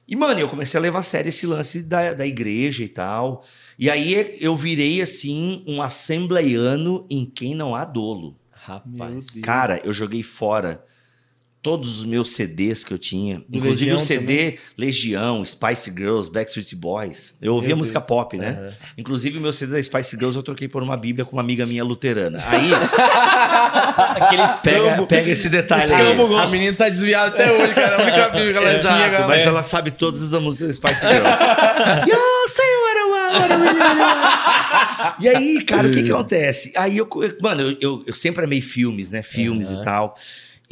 E, mano, eu comecei a levar a sério esse lance da, da igreja e tal. E aí eu virei, assim, um assembleiano em quem não há dolo. Rapaz. Cara, eu joguei fora todos os meus CDs que eu tinha. Do inclusive Legião o CD Legião, Spice Girls, Backstreet Boys. Eu ouvia Meu música Deus. pop, né? Inclusive o meu CD da Spice Girls eu troquei por uma bíblia com uma amiga minha luterana. Aí, Aqueles pega, pega esse detalhe Esse aí. A menina tá desviada até hoje, cara. A única amiga que ela tinha. Exato, cara. mas É. ela sabe todas as músicas da Spice Girls. you say what I want. E aí, cara, o que que acontece? Aí eu, eu- mano, eu, eu, eu sempre amei filmes, né? Filmes e tal.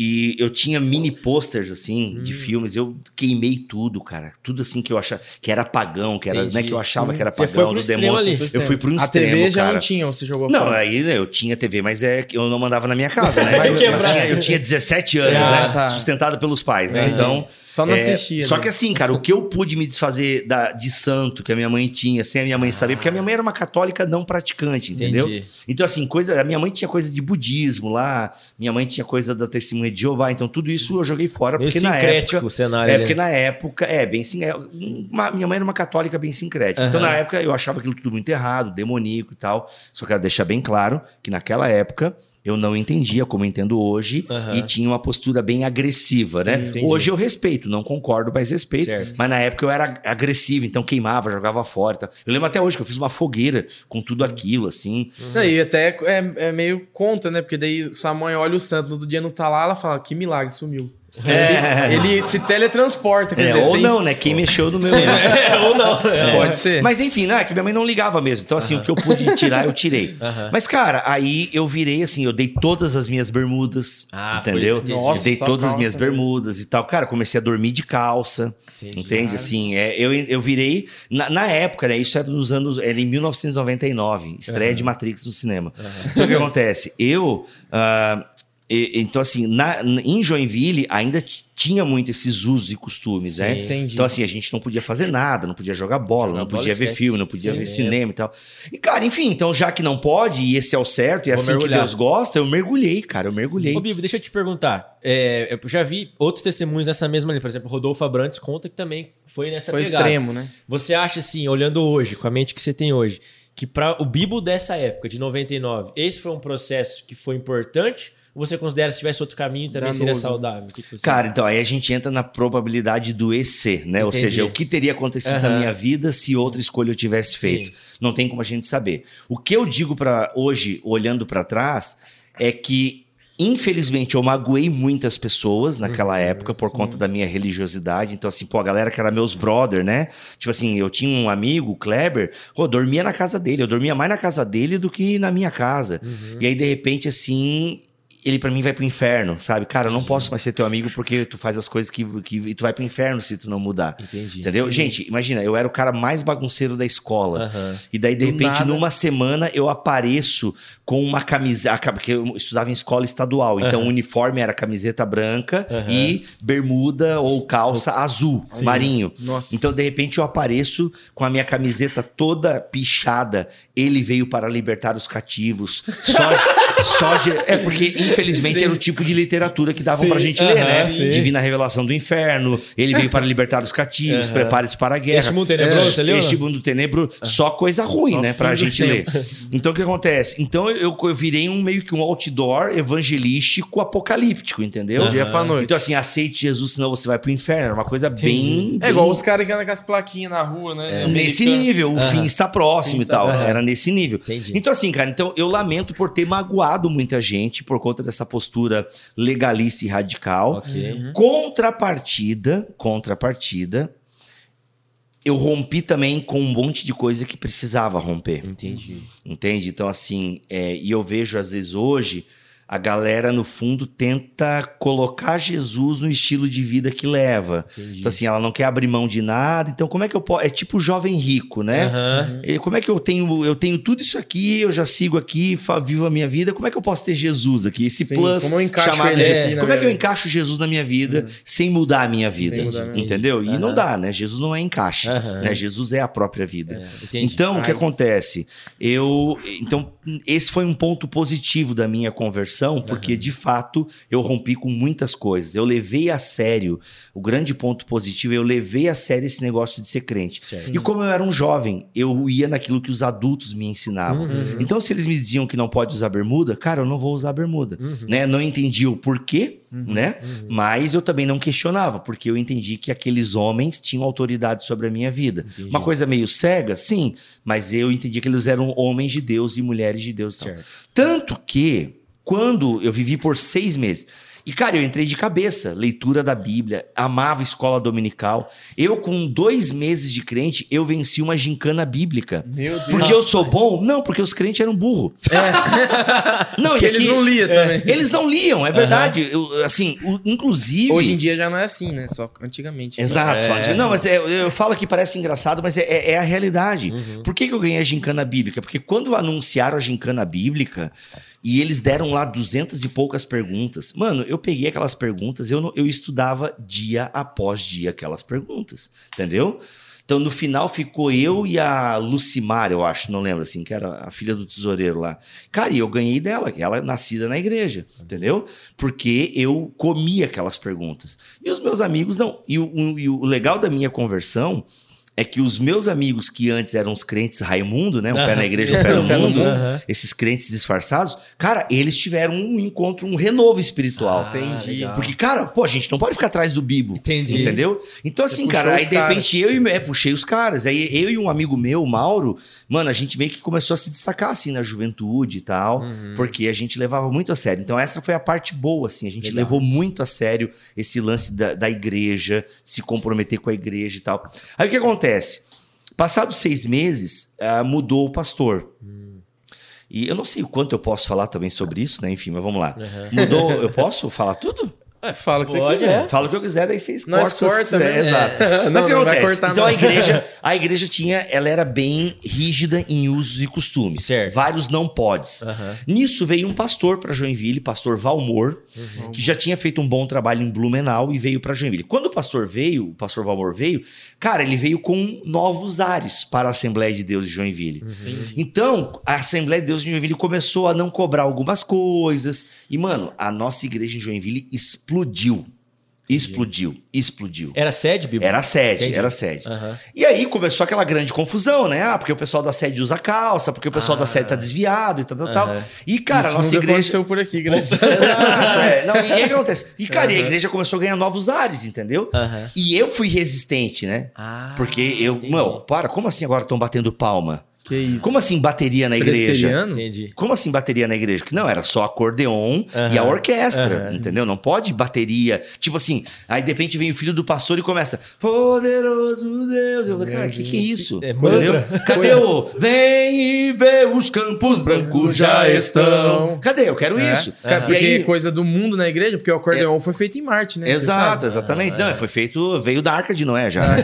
E eu tinha mini posters, assim, Hum. de filmes. Eu queimei tudo, cara. Tudo assim que eu achava que era pagão, que era, né, que eu achava que era Você pagão foi pro do demônio. ali. Eu fui pro um A extremo, TV já cara. não tinha, ou você jogou Não, fora? aí né, eu tinha TV, mas é que eu não mandava na minha casa, né? Eu, eu tinha, eu tinha 17 anos, Ah, né? tá. Sustentado pelos pais, né? Entendi. Então. Só não é, assistia. Só né? que assim, cara, o que eu pude me desfazer da, de santo que a minha mãe tinha, sem a minha mãe saber, porque a minha mãe era uma católica não praticante, entendeu? Entendi. Então, assim, coisa. A minha mãe tinha coisa de budismo lá, minha mãe tinha coisa da testemunha de Jeová, então tudo isso eu joguei fora, Meio porque na sincrético época. o cenário. É, porque na época, é, bem sim. é, uma- minha mãe era uma católica bem sincrética. Então, Aham. na época, eu achava aquilo tudo muito errado, demoníaco e tal. Só quero deixar bem claro que naquela época eu não entendia como entendo hoje Aham. e tinha uma postura bem agressiva, né? entendi. Hoje eu respeito, não concordo, mas respeito. Certo. Mas na época eu era agressivo, então queimava, jogava fora. tal. Eu lembro até hoje que eu fiz uma fogueira com tudo aquilo, assim. Não, e até é, é meio contra, né? Porque daí sua mãe olha o santo, no outro dia não tá lá, ela fala, que milagre, sumiu. É. Ele, ele se teletransporta, quer É, dizer, ou não, né? Quem mexeu no meu. É, ou não. É. Pode ser. Mas enfim, né? Que minha mãe não ligava mesmo. Então, assim, o que eu pude tirar, eu tirei. Aham. Mas, cara, aí eu virei assim, eu dei todas as minhas bermudas. Ah, foi- entendeu? entendi. Nossa, eu dei todas as calça minhas mesmo. bermudas e tal. Cara, comecei a dormir de calça. Entendi. Entende? Assim, é, eu, eu virei. Na, na época, né? Isso era nos anos. Era em 1999, estreia de Matrix no cinema. Então, o que acontece? Eu. ah, e- então, assim, na, em Joinville ainda tinha muito esses usos e costumes, né? Sim. Entendi. Então, assim, a gente não podia fazer nada, não podia jogar bola, Jogar não bola, podia ver esquece. filme, não podia ver Cinema. cinema e tal. E, cara, enfim, então, já que não pode, e esse é o certo, e é Vou assim mergulhar. que Deus gosta, eu mergulhei, cara, eu mergulhei. Ô, Bibo, deixa eu te perguntar. É, eu já vi outros testemunhos nessa mesma linha. Por exemplo, Rodolfo Abrantes conta que também foi nessa Foi pegada. extremo, né? Você acha, assim, olhando hoje, com a mente que você tem hoje, que para o Bibo dessa época, de 99, esse foi um processo que foi importante? Ou você considera se tivesse outro caminho também seria Danoso. saudável? O que que Cara, então aí a gente entra na probabilidade do EC, né? Ou Entendi. seja, o que teria acontecido Aham. na minha vida se outra escolha eu tivesse feito. Não tem como a gente saber. O que eu digo para hoje, olhando para trás, é que infelizmente eu magoei muitas pessoas naquela época por conta da minha religiosidade. Então assim, pô, a galera que era meus brother, né? Tipo assim, eu tinha um amigo, o Kleber, pô, eu dormia na casa dele, eu dormia mais na casa dele do que na minha casa. E aí de repente assim, ele pra mim vai pro inferno, sabe? Cara, eu não posso mais ser teu amigo porque tu faz as coisas que, que e tu vai pro inferno se tu não mudar. Entendi. Entendeu? Gente, imagina, eu era o cara mais bagunceiro da escola. Aham. E daí, de Do repente, nada. numa semana, eu apareço com uma camiseta. Porque eu estudava em escola estadual. Então, o uniforme era camiseta branca Aham. e bermuda ou calça azul, marinho. Nossa. Então, de repente, eu apareço com a minha camiseta toda pichada. Ele veio para libertar os cativos. Só, só É porque, infelizmente, era o tipo de literatura que davam Sim, pra gente ler, aham, né? sim. Divina Revelação do Inferno. Ele veio para libertar os cativos. Aham. Prepare-se para a guerra. Este mundo tenebroso, você leu, Este mundo tenebroso. Só coisa ruim, Só né? Pra gente ler. Então, o que acontece? Então, eu, eu virei um meio que um outdoor evangelístico apocalíptico, entendeu? Dia pra noite. Então, assim, aceite Jesus, senão você vai pro inferno. Era uma coisa bem. É igual os caras que andam com as plaquinhas na rua, né? Nesse Americano. nível, o Aham. fim está próximo Fim e tal. está- Era nesse nível. Entendi. Então, assim, cara, então eu lamento por ter magoado muita gente por conta dessa postura legalista e radical. Ok. Uhum. Contrapartida, contrapartida, eu rompi também com um monte de coisa que precisava romper. Entendi. Entende? Então, assim, é, e eu vejo às vezes hoje a galera, no fundo, tenta colocar Jesus no estilo de vida que leva. Entendi. Então, assim, ela não quer abrir mão de nada. Então, como é que eu posso. É tipo o jovem rico, né? Aham. E Como é que eu tenho, eu tenho tudo isso aqui, eu já sigo aqui, vivo a minha vida. Como é que eu posso ter Jesus aqui? Esse Sim, plus como chamado aqui, na Como é que eu encaixo Jesus na minha vida sem mudar a minha vida? mudar entendeu? E não dá, né? Jesus não é encaixe, né? Jesus é a própria vida. É. Então, o que Ai. acontece? Eu, então, esse foi um ponto positivo da minha conversão, porque de fato eu rompi com muitas coisas. Eu levei a sério o grande ponto positivo, eu levei a sério esse negócio de ser crente. Certo. E como eu era um jovem, eu ia naquilo que os adultos me ensinavam. Uhum. Então, se eles me diziam que não pode usar bermuda, cara, eu não vou usar bermuda. Uhum. Né? Não entendi o porquê, né? Mas eu também não questionava, porque eu entendi que aqueles homens tinham autoridade sobre a minha vida. Entendi. Uma coisa meio cega, sim, mas eu entendi que eles eram homens de Deus e mulheres de Deus. e. Certo. Tanto que, quando eu vivi por seis meses, e, cara, eu entrei de cabeça, leitura da Bíblia, amava escola dominical. Eu, com dois meses de crente, eu venci uma gincana bíblica. Meu Deus. Porque eu sou bom? Não, porque os crentes eram burro. Não, Porque e eles aqui- não liam também. Eles não liam, é verdade. Eu, assim, o- inclusive. Hoje em dia já não é assim, né? Só antigamente. Exato. só É. Não, mas é- eu falo que parece engraçado, mas é, é- é a realidade. Uhum. Por que, que eu ganhei a gincana bíblica? Porque quando anunciaram a gincana bíblica e eles deram lá duzentas e poucas perguntas, mano, eu peguei aquelas perguntas, eu, não- eu estudava dia após dia aquelas perguntas, entendeu? Então, no final, ficou eu e a Lucimar, eu acho, não lembro assim, que era a filha do tesoureiro lá. Cara, e eu ganhei dela, que ela é nascida na igreja, entendeu? Porque eu comi aquelas perguntas. E os meus amigos não. E o- e o legal da minha conversão é que os meus amigos que antes eram os crentes Raimundo, né? Um pé Aham. na igreja, um pé no pé mundo. Aham. esses crentes disfarçados, cara, eles tiveram um encontro, um renovo espiritual. Ah, Entendi. legal. Porque, cara, pô, a gente não pode ficar atrás do Bibo. Entendi. Entendeu? Então, assim, cara, aí de repente eu e é, puxei os caras. Aí eu e um amigo meu, o Mauro, mano, a gente meio que começou a se destacar, assim, na juventude e tal, Uhum. porque a gente levava muito a sério. Então, essa foi a parte boa, assim, a gente Legal. levou muito a sério esse lance da, da igreja, se comprometer com a igreja e tal. Aí o que acontece? Passados seis meses, ah, mudou o pastor. E eu não sei o quanto eu posso falar também sobre isso, né? Enfim, mas vamos lá. Mudou, eu posso falar tudo? É, fala o que Pode, você quiser. Fala o que eu quiser, daí vocês Nós cortam. corta mesmo. Exato. É. Mas Não, o que acontece? cortar, então não. a igreja, a igreja tinha, ela era bem rígida em usos e costumes. Certo. Vários não podes. Nisso veio um pastor para Joinville, pastor Valmor, Uhum. que já tinha feito um bom trabalho em Blumenau e veio para Joinville. Quando o pastor veio, o pastor Valmor veio, cara, ele veio com novos ares para a Assembleia de Deus de Joinville. Uhum. Então, a Assembleia de Deus de Joinville começou a não cobrar algumas coisas. E, mano, a nossa igreja em Joinville explodiu. Explodiu, explodiu. Era sede, Bibo? Era sede, Entendi. era sede. Aham. E aí começou aquela grande confusão, né? Ah, porque o pessoal da sede usa calça, porque o pessoal da sede tá desviado e tal, tal, tal. Aham. E, cara, Isso a nossa igreja. aconteceu por aqui, graças a é. Não, e aí acontece? E, cara, e a igreja começou a ganhar novos ares, entendeu? E eu fui resistente, né? Ah, Porque eu. entendi. Mano, para, como assim agora estão batendo palma? Que isso? Como assim bateria na igreja? Entendi. Como assim bateria na igreja? Que não, era só acordeon Aham. e a orquestra, Aham. entendeu? Não pode bateria. Tipo assim, aí de repente vem o filho do pastor e começa, poderoso Deus. Eu falei, cara, o que, que é isso? É entendeu? Cadê o vem e vê os campos brancos já estão? Cadê? Eu quero É, isso. E porque aí- é coisa do mundo na igreja, porque o acordeon foi feito em Marte, né? Exato, exatamente. Não, foi feito, veio da Arca de Noé já.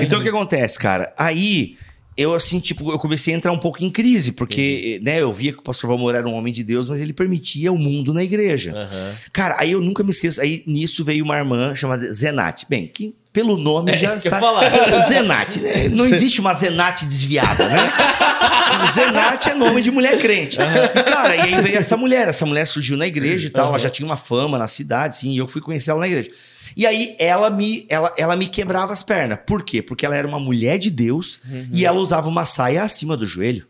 então o que acontece, cara? Aí eu assim, tipo, eu comecei a entrar um pouco em crise, porque, né, eu via que o pastor Valmor era um homem de Deus, mas ele permitia o mundo na igreja. Aham. Cara, aí eu nunca me esqueço, aí nisso veio uma irmã chamada Zenate. Bem, que pelo nome É, já sabe. falar. Zenate, né? Não existe uma Zenate desviada, né? Zenate é nome de mulher crente. E, cara, e aí veio essa mulher. Essa mulher surgiu na igreja e tal. Ela já tinha uma fama na cidade, sim. E eu fui conhecer ela na igreja. E aí ela me, ela, ela me quebrava as pernas. Por quê? Porque ela era uma mulher de Deus e ela usava uma saia acima do joelho.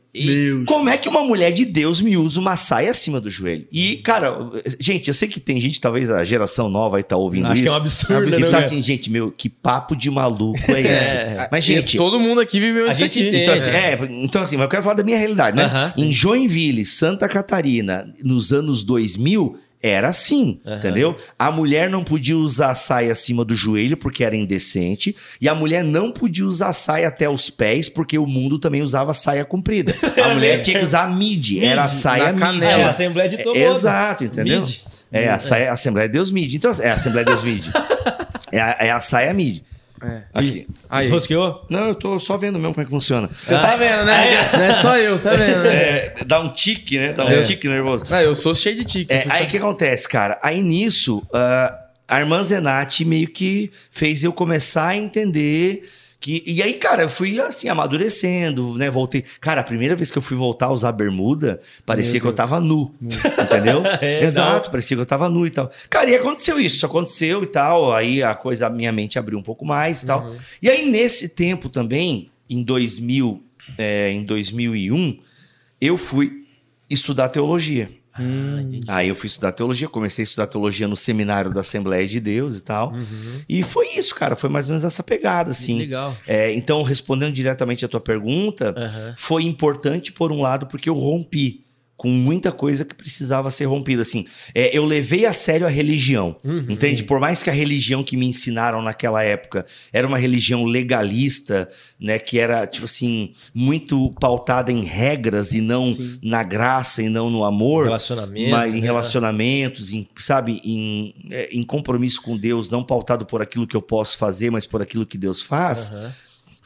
Como é que uma mulher de Deus me usa uma saia acima do joelho? E, cara, gente, eu sei que tem gente, talvez a geração nova aí tá ouvindo Acho isso. que é um absurdo, E né, tá cara? assim, gente, meu, que papo de maluco é esse? É. Mas, gente, todo mundo aqui viveu isso aqui. tem. então assim, é, então assim, mas eu quero falar da minha realidade, né? Aham, sim. em Joinville, Santa Catarina, nos anos 2000, era assim, entendeu? A mulher não podia usar a saia acima do joelho porque era indecente, e a mulher não podia usar a saia até os pés porque o mundo também usava saia comprida. A mulher tinha que usar a midi, era a saia canela. É, a Assembleia de todo É, Exato, entendeu? Midi. É, a saia, a Assembleia de Deus midi. Então, é a Assembleia de Deus midi. É a, é a saia midi. É. Aqui. Aí. Rosqueou? Não, eu tô só vendo mesmo como é que funciona. Você tá vendo, né? Não é só eu, tá vendo, né? É, dá um tique, né? Dá um É. tique nervoso. Ah, eu sou cheio de tique. É, aí o que acontece, cara? Aí nisso, ah, a irmã Zenati meio que fez eu começar a entender que. E aí, cara, eu fui assim, amadurecendo, né? Voltei. Cara, a primeira vez que eu fui voltar a usar bermuda, parecia que eu tava nu. Entendeu? É, Exato, parecia que eu tava nu e tal. Cara, e aconteceu isso, isso aconteceu e tal. Aí a coisa, a minha mente abriu um pouco mais e tal. E aí, nesse tempo também, em 2000, é, em 2001, eu fui estudar teologia. Ah, entendi. Aí eu fui estudar teologia, comecei a estudar teologia no seminário da Assembleia de Deus e tal. E foi isso, cara. Foi mais ou menos essa pegada, assim. Legal. É, então, respondendo diretamente a tua pergunta, Aham. foi importante por um lado porque eu rompi com muita coisa que precisava ser rompida. Assim, é, eu levei a sério a religião, Uhum. entende? Por mais que a religião que me ensinaram naquela época era uma religião legalista, né, que era tipo assim muito pautada em regras e não Sim. na graça e não no amor. Relacionamento. Mas em né? relacionamentos, em, sabe, em, é, em compromisso com Deus, não pautado por aquilo que eu posso fazer, mas por aquilo que Deus faz, Aham.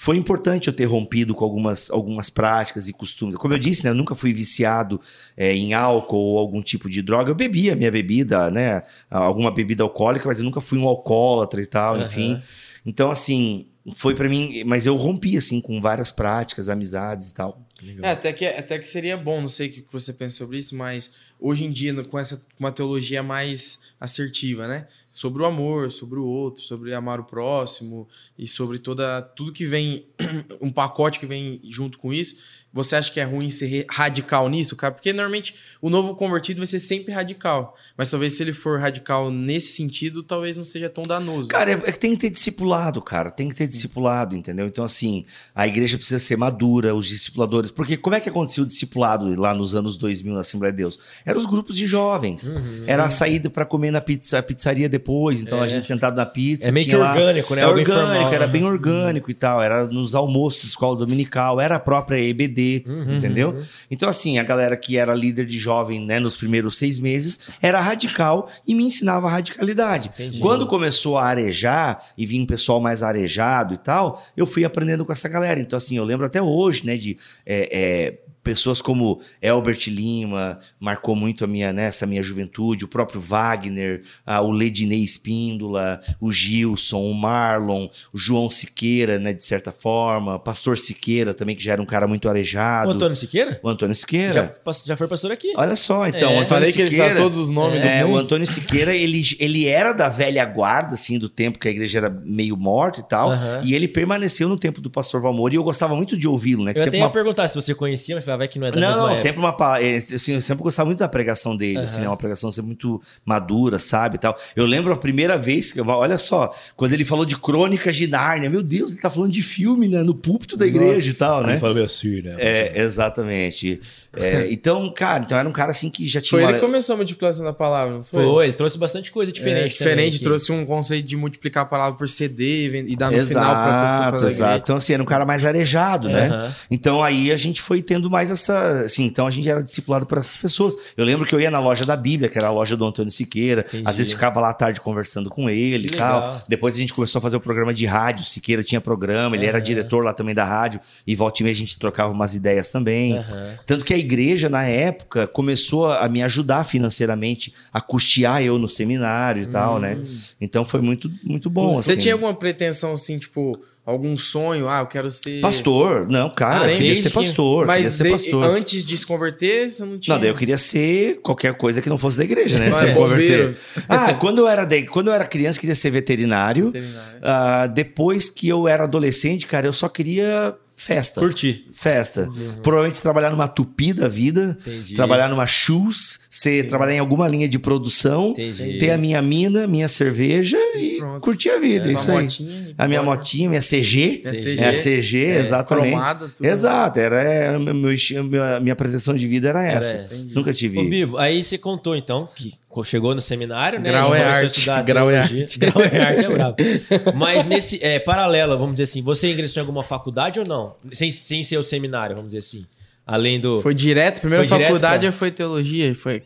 Foi importante eu ter rompido com algumas, algumas práticas e costumes. Como eu disse, né, eu nunca fui viciado é, em álcool ou algum tipo de droga. Eu bebia minha bebida, né, alguma bebida alcoólica, mas eu nunca fui um alcoólatra e tal, Aham. enfim. Então, assim, foi pra mim, mas eu rompi, assim, com várias práticas, amizades e tal. É, até que, até que seria bom, não sei o que você pensa sobre isso, mas hoje em dia, com essa uma teologia mais assertiva, né? sobre o amor, sobre o outro, sobre amar o próximo e sobre toda tudo que vem um pacote que vem junto com isso. Você acha que é ruim ser radical nisso, cara? Porque normalmente o novo convertido vai ser sempre radical. Mas talvez se ele for radical nesse sentido, talvez não seja tão danoso. Cara, é, é que tem que ter discipulado, cara. Tem que ter discipulado, entendeu? Então, assim, a igreja precisa ser madura, os discipuladores. Porque como é que acontecia o discipulado lá nos anos 2000 na Assembleia de Deus? Eram os grupos de jovens. Uhum. Era a saída para comer na pizza, pizzaria depois. Então, É. a gente sentado na pizza. É meio que tinha lá- orgânico, né? É Algo orgânico, informal, era né? bem orgânico e tal. Era nos almoços, escola dominical, era a própria EBD, Uhum, entendeu? Então, assim, a galera que era líder de jovem, né, nos primeiros seis meses, era radical e me ensinava radicalidade. Entendi. Quando começou a arejar e vinha um pessoal mais arejado e tal, eu fui aprendendo com essa galera. Então, assim, eu lembro até hoje, né, de é, é, pessoas como Elbert Lima, marcou muito a minha, né, essa minha juventude, o próprio Wagner, ah, o Ledinei Espíndola, o Gilson, o Marlon, o João Siqueira, né, de certa forma, Pastor Siqueira também, que já era um cara muito arejado. O Antônio Siqueira? O Antônio Já, Siqueira. pass- já foi pastor aqui. Olha só, então, É. o Antônio Falei que ele Siqueira... sabe todos os nomes É, do o mundo. Antônio Siqueira, ele, ele era da velha guarda, assim, do tempo que a igreja era meio morta e tal, e ele permaneceu no tempo do pastor Valmor, e eu gostava muito de ouvi-lo, né? que Eu até ia uma- perguntar se você conhecia, mas falava vai que não é da Não, mesma não, época. sempre uma é, assim, eu sempre gostava muito da pregação dele, assim, Aham. né? Uma pregação sempre muito madura, sabe, tal. Eu lembro a primeira vez, que eu- olha só, quando ele falou de Crônicas de Nárnia, meu Deus, ele tá falando de filme, né? No púlpito da igreja e tal, né? falou assim, né? É, exatamente. É, então, cara, então era um cara assim que já tinha Foi ele uma- que começou a multiplicação da palavra, foi? Foi, ele trouxe bastante coisa diferente. É, diferente, também trouxe um conceito de multiplicar a palavra por CD e e dar no final pra pessoa. Exato, pra exato. Então, assim, era um cara mais arejado, né? Aham. Então, aí a gente foi tendo mais essa. Assim, então a gente era discipulado por essas pessoas. Eu lembro que eu ia na loja da Bíblia, que era a loja do Antônio Siqueira. Entendi. Às vezes ficava lá à tarde conversando com ele Que e tal. legal. Depois a gente começou a fazer o programa de rádio. Siqueira tinha programa, ele era Aham. diretor lá também da rádio. E volta e meia a gente trocava umas ideias também. Aham. Tanto que a igreja, na época, começou a me ajudar financeiramente, a custear eu no seminário e tal, né? Então foi muito, muito bom. Você assim. tinha alguma pretensão assim, tipo, algum sonho? Ah, eu quero ser. Pastor, não, cara, Sempre eu queria ser pastor, queria Mas ser de- pastor. antes de se converter, você não tinha. Não, daí eu queria ser qualquer coisa que não fosse da igreja, né? Se bombeiro. converter. Ah, quando eu era de- quando eu era criança, eu queria ser veterinário. Veterinário. Ah, depois que eu era adolescente, cara, eu só queria festa. Curti. Festa. Provavelmente trabalhar numa tupi da vida, Entendi. trabalhar numa shoes, ser, trabalhar em alguma linha de produção, Entendi. ter a minha mina, minha cerveja e Pronto. curtir a vida. Sua isso aí. motinha, A minha bora. motinha, minha CG. Minha CG. É a CG, É, exatamente. cromada, tudo. Exato, era, era meu, meu, minha, minha pretensão de vida era Era essa. essa. Nunca tive. Ô, Bibo, aí você contou então que chegou no seminário, né? Grau é arte, grau é teologia. Grau é arte, é brabo. Mas nesse, é, paralelo, vamos dizer assim, você ingressou em alguma faculdade ou não? Sem, sem ser o seminário, vamos dizer assim. Além do. Foi direto? Primeira Foi direto, faculdade cara? foi teologia, foi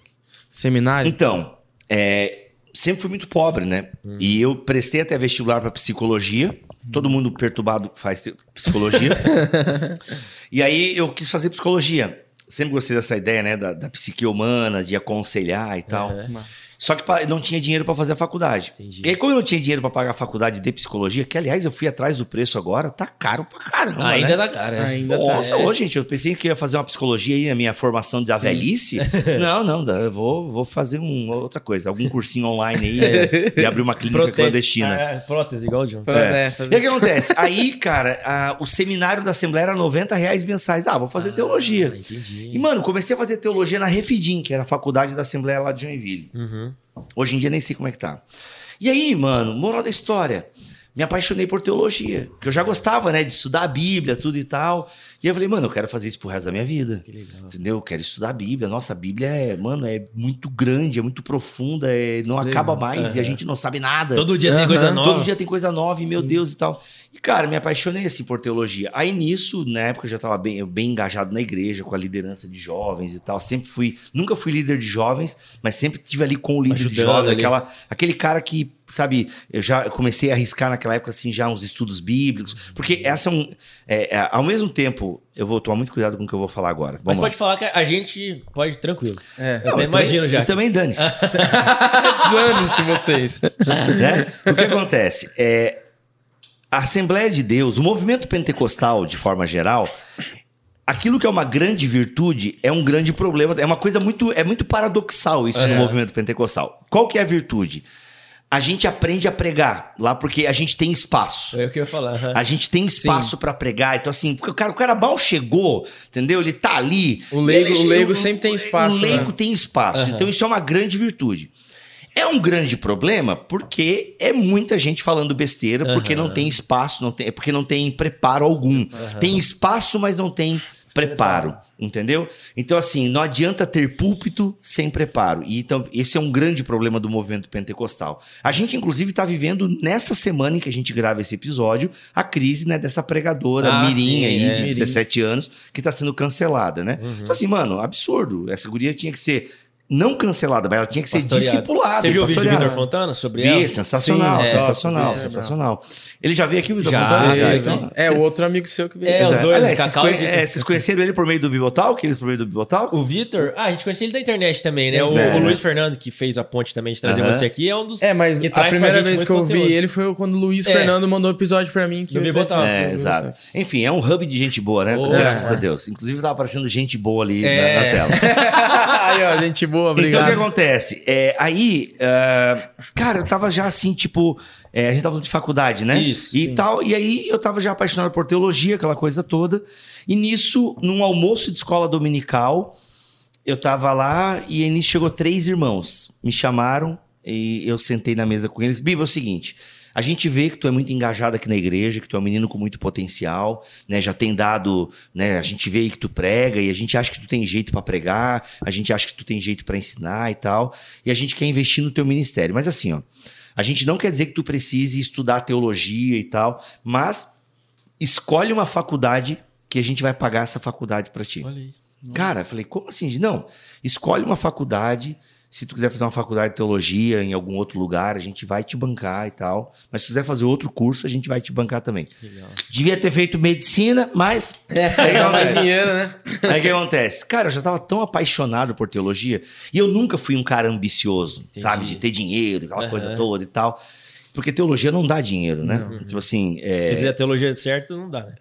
seminário. Então, é, sempre fui muito pobre, né? Hum. E eu prestei até vestibular para psicologia. Todo mundo perturbado faz psicologia. e aí eu quis fazer psicologia. Sempre gostei dessa ideia, né? Da, da psique humana, de aconselhar e tal. Só que pa- não tinha dinheiro para fazer a faculdade. Entendi. E aí, como eu não tinha dinheiro para pagar a faculdade de psicologia, que aliás eu fui atrás do preço agora, tá caro pra caramba. Ainda né? dá cara. né? Ainda tá. Nossa, É. ô, gente, eu pensei que ia fazer uma psicologia aí na minha formação da velhice. Não, não, eu vou, vou fazer um, outra coisa, algum cursinho online aí e abrir uma clínica Prote- clandestina. Ah, prótese, igual o John. Pra- É. é, E aí fazer- o que acontece? Aí, cara, a- o seminário da Assembleia era 90 reais mensais. Ah, vou fazer teologia. Ah, entendi. E, mano, comecei a fazer teologia na Refidim, que era a faculdade da Assembleia lá de Joinville. Uhum. Hoje em dia nem sei como é que tá. E aí, mano, moral da história. Me apaixonei por teologia. Porque eu já gostava, né, de estudar a Bíblia, tudo e tal. E eu falei, mano, eu quero fazer isso pro resto da minha vida. Que legal. Entendeu? Eu quero estudar a Bíblia. Nossa, a Bíblia é, mano, é muito grande, é muito profunda, é- não Legal. acaba mais e a gente não sabe nada. Todo dia tem Aham. coisa nova. Todo dia tem coisa nova, e meu. Deus e tal. E, cara, me apaixonei assim por teologia. Aí nisso, na época, eu já estava bem, bem engajado na igreja, com a liderança de jovens e tal. Sempre fui, nunca fui líder de jovens, mas sempre tive ali com o líder de Ajudando jovens, ali. aquela, aquele cara que, sabe, eu já comecei a arriscar naquela época, assim, já uns estudos bíblicos. Porque essa é um. é, é, ao mesmo tempo, eu vou tomar muito cuidado com o que eu vou falar agora. Mas Vamos lá. pode falar que a gente pode, tranquilo. É. Eu até eu também- imagino já. E também dane-se. Dane-se vocês. né? O que acontece? É, a Assembleia de Deus, o movimento pentecostal, de forma geral, aquilo que é uma grande virtude é um grande problema. É uma coisa muito, é muito paradoxal isso no É. movimento pentecostal. Qual que é a virtude? A gente aprende a pregar lá porque a gente tem espaço. É o que eu ia falar. aham. A gente tem espaço pra pregar. Então, assim, porque o cara, o cara mal chegou, entendeu? Ele tá ali. O leigo- Ele- o leigo sempre tem espaço, O leigo né? tem espaço. Aham. Então, isso é uma grande virtude. É um grande problema porque é muita gente falando besteira, porque não tem espaço, não tem, porque não tem preparo algum. Tem espaço, mas não tem preparo, entendeu? Então, assim, não adianta ter púlpito sem preparo. E então, esse é um grande problema do movimento pentecostal. A gente, inclusive, está vivendo nessa semana em que a gente grava esse episódio, a crise né, dessa pregadora Ah, Mirim sim, aí, é. de Mirim. 17 anos, que está sendo cancelada, né? Uhum. Então, assim, mano, absurdo. Essa guria tinha que ser não cancelada, mas ela tinha que ser Pastoreado. discipulada. Você viu o vídeo do. Vitor Fontana sobre Vi, ela? sensacional, Sim, é. sensacional, top, sensacional. Ele já veio aqui, o Vitor Fontana? já, então. É, o outro amigo seu que veio. É, os dois, Aliás, vocês, conhe- é, vocês conheceram ele por meio do Bibotalk? Eles por meio do Bibotalk? O Vitor, ah, a gente conhecia ele da internet também, né? O, É. o Luiz Fernando, que fez a ponte também de trazer Aham. você aqui, é um dos. É, mas que a primeira vez que eu vi ele foi quando o Luiz É. Fernando mandou o episódio pra mim. Que Do Bibotalk. fez. É, exato. Enfim, é um hub de gente boa, né? Graças é. a Deus. Inclusive, tava aparecendo gente boa ali É. na, na tela. Aí, ó, gente boa, Então, o obrigado. que acontece? É, aí, ah, cara, eu tava já assim, tipo, é, a gente tava falando de faculdade, né? Isso, E sim. tal, e aí eu tava já apaixonado por teologia, aquela coisa toda. E nisso, num almoço de escola dominical, eu tava lá e aí nisso chegou três irmãos. Me chamaram e eu sentei na mesa com eles. Biba, é o seguinte. A gente vê que tu é muito engajado aqui na igreja, que tu é um menino com muito potencial, né? Já tem dado, né? A gente vê que tu prega e a gente acha que tu tem jeito pra pregar, a gente acha que tu tem jeito pra ensinar e tal, e a gente quer investir no teu ministério. Mas assim, ó, a gente não quer dizer que tu precise estudar teologia e tal, mas escolhe uma faculdade que a gente vai pagar essa faculdade pra ti. Olha aí. Cara, falei, como assim? Não, escolhe uma faculdade. Se tu quiser fazer uma faculdade de teologia em algum outro lugar, a gente vai te bancar e tal. Mas se quiser fazer outro curso, a gente vai te bancar também. Legal. Devia ter feito medicina, mas. Dá acontece? dinheiro, né? Aí o que acontece? Cara, eu já tava tão apaixonado por teologia e eu nunca fui um cara ambicioso, sabe? De ter dinheiro, aquela Aham. coisa toda e tal. Porque teologia não dá dinheiro, né? Tipo assim. é- Se fizer teologia certa, não dá, né?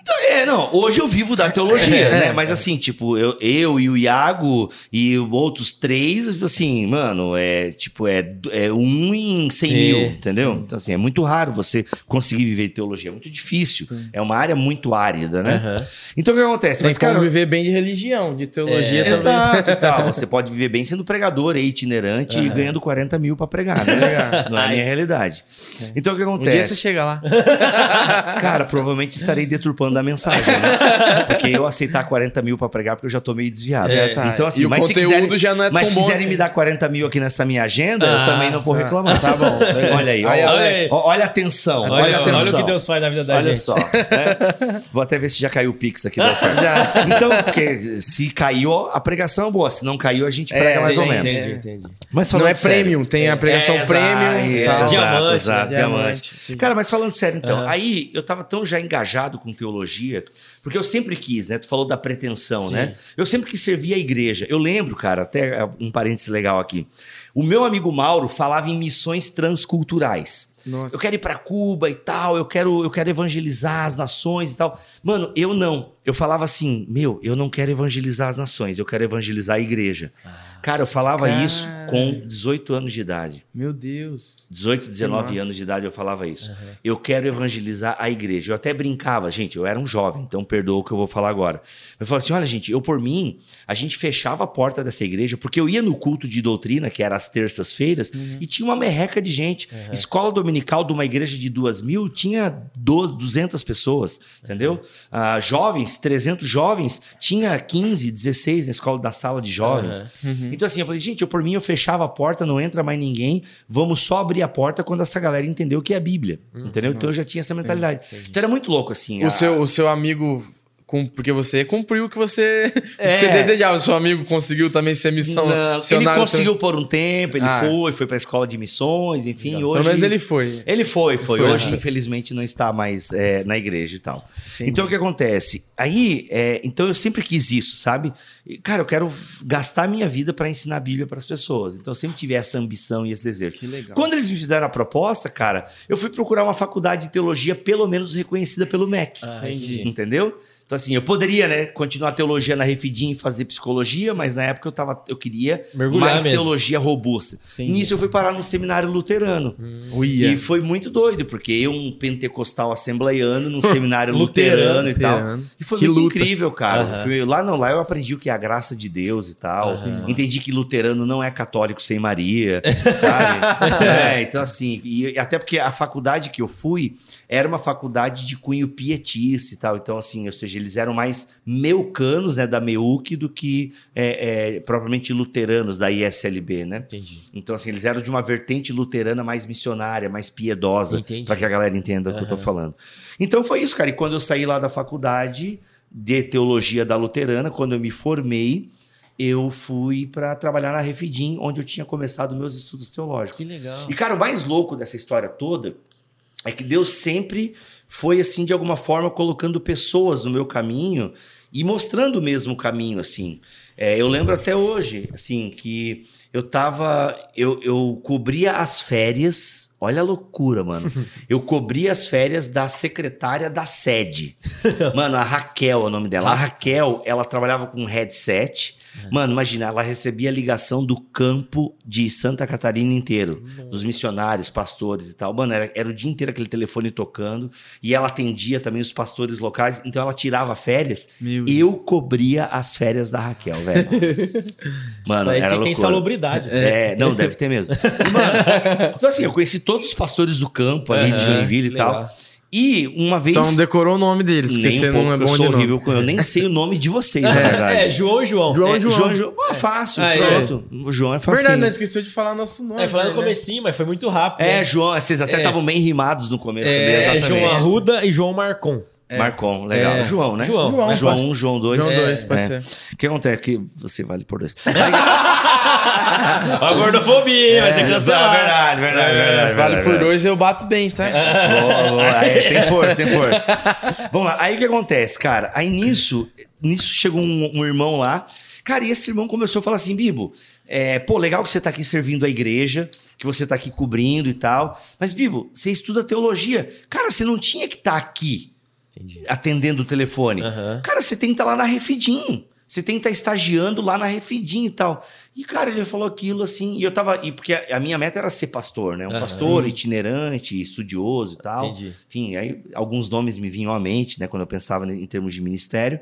Então, é, não, hoje eu vivo da teologia, É, né? é. Mas assim, tipo, eu, eu e o Iago e outros três, tipo assim, mano, é tipo, é, é um em cem Sim, mil, entendeu? sim. Então, assim, é muito raro você conseguir viver teologia, é muito difícil. Sim. É uma área muito árida, né? Aham. Então, o que acontece? Tem Mas, cara, viver bem de religião, de teologia É, também. Exato, e tal. Você pode viver bem sendo pregador aí, itinerante e Aham. ganhando 40 mil pra pregar, né? Não é a minha realidade. Então, o que Um acontece? dia você chega lá. Cara, provavelmente estarei deturpando a mensagem, né? Porque eu aceitar 40 mil pra pregar, porque eu já tô meio desviado. É, tá. Então, assim, E o mas se conteúdo quiserem, já não é mas se quiserem assim. me dar 40 mil aqui nessa minha agenda, eu Ah, também não vou tá. reclamar. Tá bom. Olha aí, olha, ó, olha a atenção, olha, Olha, a olha, o que Deus faz na vida da Olha gente. só. né? Vou até ver se já caiu o Pix aqui da oferta. Já. Então, porque se caiu, a pregação é boa. Se não caiu, a gente prega É, mais ou menos. Entendi, entendi. Mas Não falando é sério- premium, tem a pregação É, premium. exato, Diamante, exato, né? diamante. Diamante. Cara, mas falando sério, então, aí eu tava tão já engajado com teologia, porque eu sempre quis, né? Tu falou da pretensão, Sim. né? Eu sempre quis servir a igreja. Eu lembro, cara, até um parênteses legal aqui. O meu amigo Mauro falava em missões transculturais. Nossa. Eu quero ir pra Cuba e tal, eu quero, eu quero evangelizar as nações e tal. Mano, eu não. Eu falava assim, meu, eu não quero evangelizar as nações, eu quero evangelizar a igreja. Cara, eu falava Cara. isso com 18 anos de idade. Meu Deus. 18, 19 massa. anos de idade eu falava isso. Eu quero evangelizar a igreja. Eu até brincava, gente, eu era um jovem, então perdoa o que eu vou falar agora. Eu falava assim: olha, gente, eu por mim, a gente fechava a porta dessa igreja, porque eu ia no culto de doutrina, que era às terças-feiras, e tinha uma merreca de gente. Escola dominical de uma igreja de duas mil tinha 12, 200 pessoas, entendeu? Ah, jovens, 300 jovens, tinha 15, 16 na escola da sala de jovens. Então, assim, eu falei, gente, eu por mim eu fechava a porta, não entra mais ninguém, vamos só abrir a porta quando essa galera entender o que é a Bíblia. entendeu? Então eu já tinha essa mentalidade. Então era muito louco, assim. O a- seu, o seu amigo, porque você cumpriu o que você, o que É. você desejava. Seu amigo conseguiu também ser missão. Não, ele conseguiu por um tempo, ele Ah. foi, foi pra escola de missões, enfim, hoje... Pelo menos ele foi. Ele foi, foi. Foi, Hoje, né? infelizmente, não está mais é, na igreja e tal. Entendi. Então, o que acontece? Aí, é, então eu sempre quis isso, sabe? Cara, eu quero gastar minha vida para ensinar a Bíblia para as pessoas. Então, eu sempre tive essa ambição e esse desejo. Que legal. Quando eles me fizeram a proposta, cara, eu fui procurar uma faculdade de teologia, pelo menos reconhecida pelo MEC. Ah, Entendi. Entendeu? Então, assim, eu poderia, né, continuar teologia na Refidim e fazer psicologia, mas na época eu, tava, eu queria Mergulhar mais mesmo. teologia robusta. Entendi. Nisso eu fui parar num seminário luterano. Uia. E foi muito doido, porque eu, um pentecostal assembleiano, num seminário luterano, e tal. Luterano. E foi Que muito luta. incrível, cara. Aham. Fui- lá não, lá eu aprendi o que é a graça de Deus e tal. Aham. Entendi que luterano não é católico sem Maria, sabe? é, então assim, e até porque a faculdade que eu fui era uma faculdade de cunho pietista e tal. Então, assim, ou seja, eles eram mais meucanos, né, da MEUC, do que é, é, propriamente luteranos da ISLB, né? Entendi. Então, assim, eles eram de uma vertente luterana mais missionária, mais piedosa, para que a galera entenda o que eu tô falando. Então foi isso, cara. E quando eu saí lá da faculdade de teologia da luterana, quando eu me formei, eu fui para trabalhar na Refidim, onde eu tinha começado meus estudos teológicos. Que legal. E, cara, o mais louco dessa história toda é que Deus sempre foi, assim, de alguma forma, colocando pessoas no meu caminho e mostrando o mesmo caminho, assim. É, eu lembro até hoje, assim, que eu tava. Eu, eu cobria as férias. Olha a loucura, mano. Eu cobria as férias da secretária da sede. Mano, a Raquel é o nome dela. A Raquel, ela trabalhava com um headset. Mano, imagina, ela recebia a ligação do campo de Santa Catarina inteiro, dos missionários, pastores e tal. Mano, era, era o dia inteiro aquele telefone tocando e ela atendia também os pastores locais, então ela tirava férias. Meu Deus. Eu cobria as férias da Raquel, velho. Mano, Isso aí era tinha loucura. insalubridade. É, não, deve ter mesmo. Mano, então assim, eu conheci todos os pastores do campo ali de Aham, Joinville e que tal. E uma vez. Só não decorou o nome deles, porque nem você um pouco, não é eu bom sou de nome. horrível com eu nem sei o nome de vocês, na verdade. É, João João. João É, João. João, João. Ah, fácil, Ah, é. pronto. O João é fácil. Verdade, né? Esqueceu de falar nosso nome. É, falar no né? comecinho, mas foi muito rápido. É, né? João, vocês até É. estavam bem rimados no começo ali, É, exatamente. João Arruda e João Marcon. Marcom, legal. É. João, né? João, João, João pode 1, João 2. João dois, pode É. ser. O que acontece? Que você vale por dois. A gordofobia, vai ser É, cancelado. verdade, verdade, É, verdade. Vale verdade, por dois, eu bato bem, tá? Boa, boa. Aí, tem força, tem força. Vamos lá. Aí o que acontece, cara? Aí nisso, nisso chegou um, um irmão lá. Cara, e esse irmão começou a falar assim, Bibo, é, pô, legal que você tá aqui servindo a igreja, que você tá aqui cobrindo e tal. Mas, Bibo, você estuda teologia. Cara, você não tinha que estar aqui Entendi. atendendo o telefone. Aham. Cara, você tem que estar lá na Refidim. Você tem que estar estagiando lá na Refidim e tal. E, cara, ele falou aquilo assim. E eu tava. E porque a, a minha meta era ser pastor, né? Um Aham. pastor itinerante, estudioso e tal. Entendi. Enfim, aí alguns nomes me vinham à mente, né? Quando eu pensava em termos de ministério.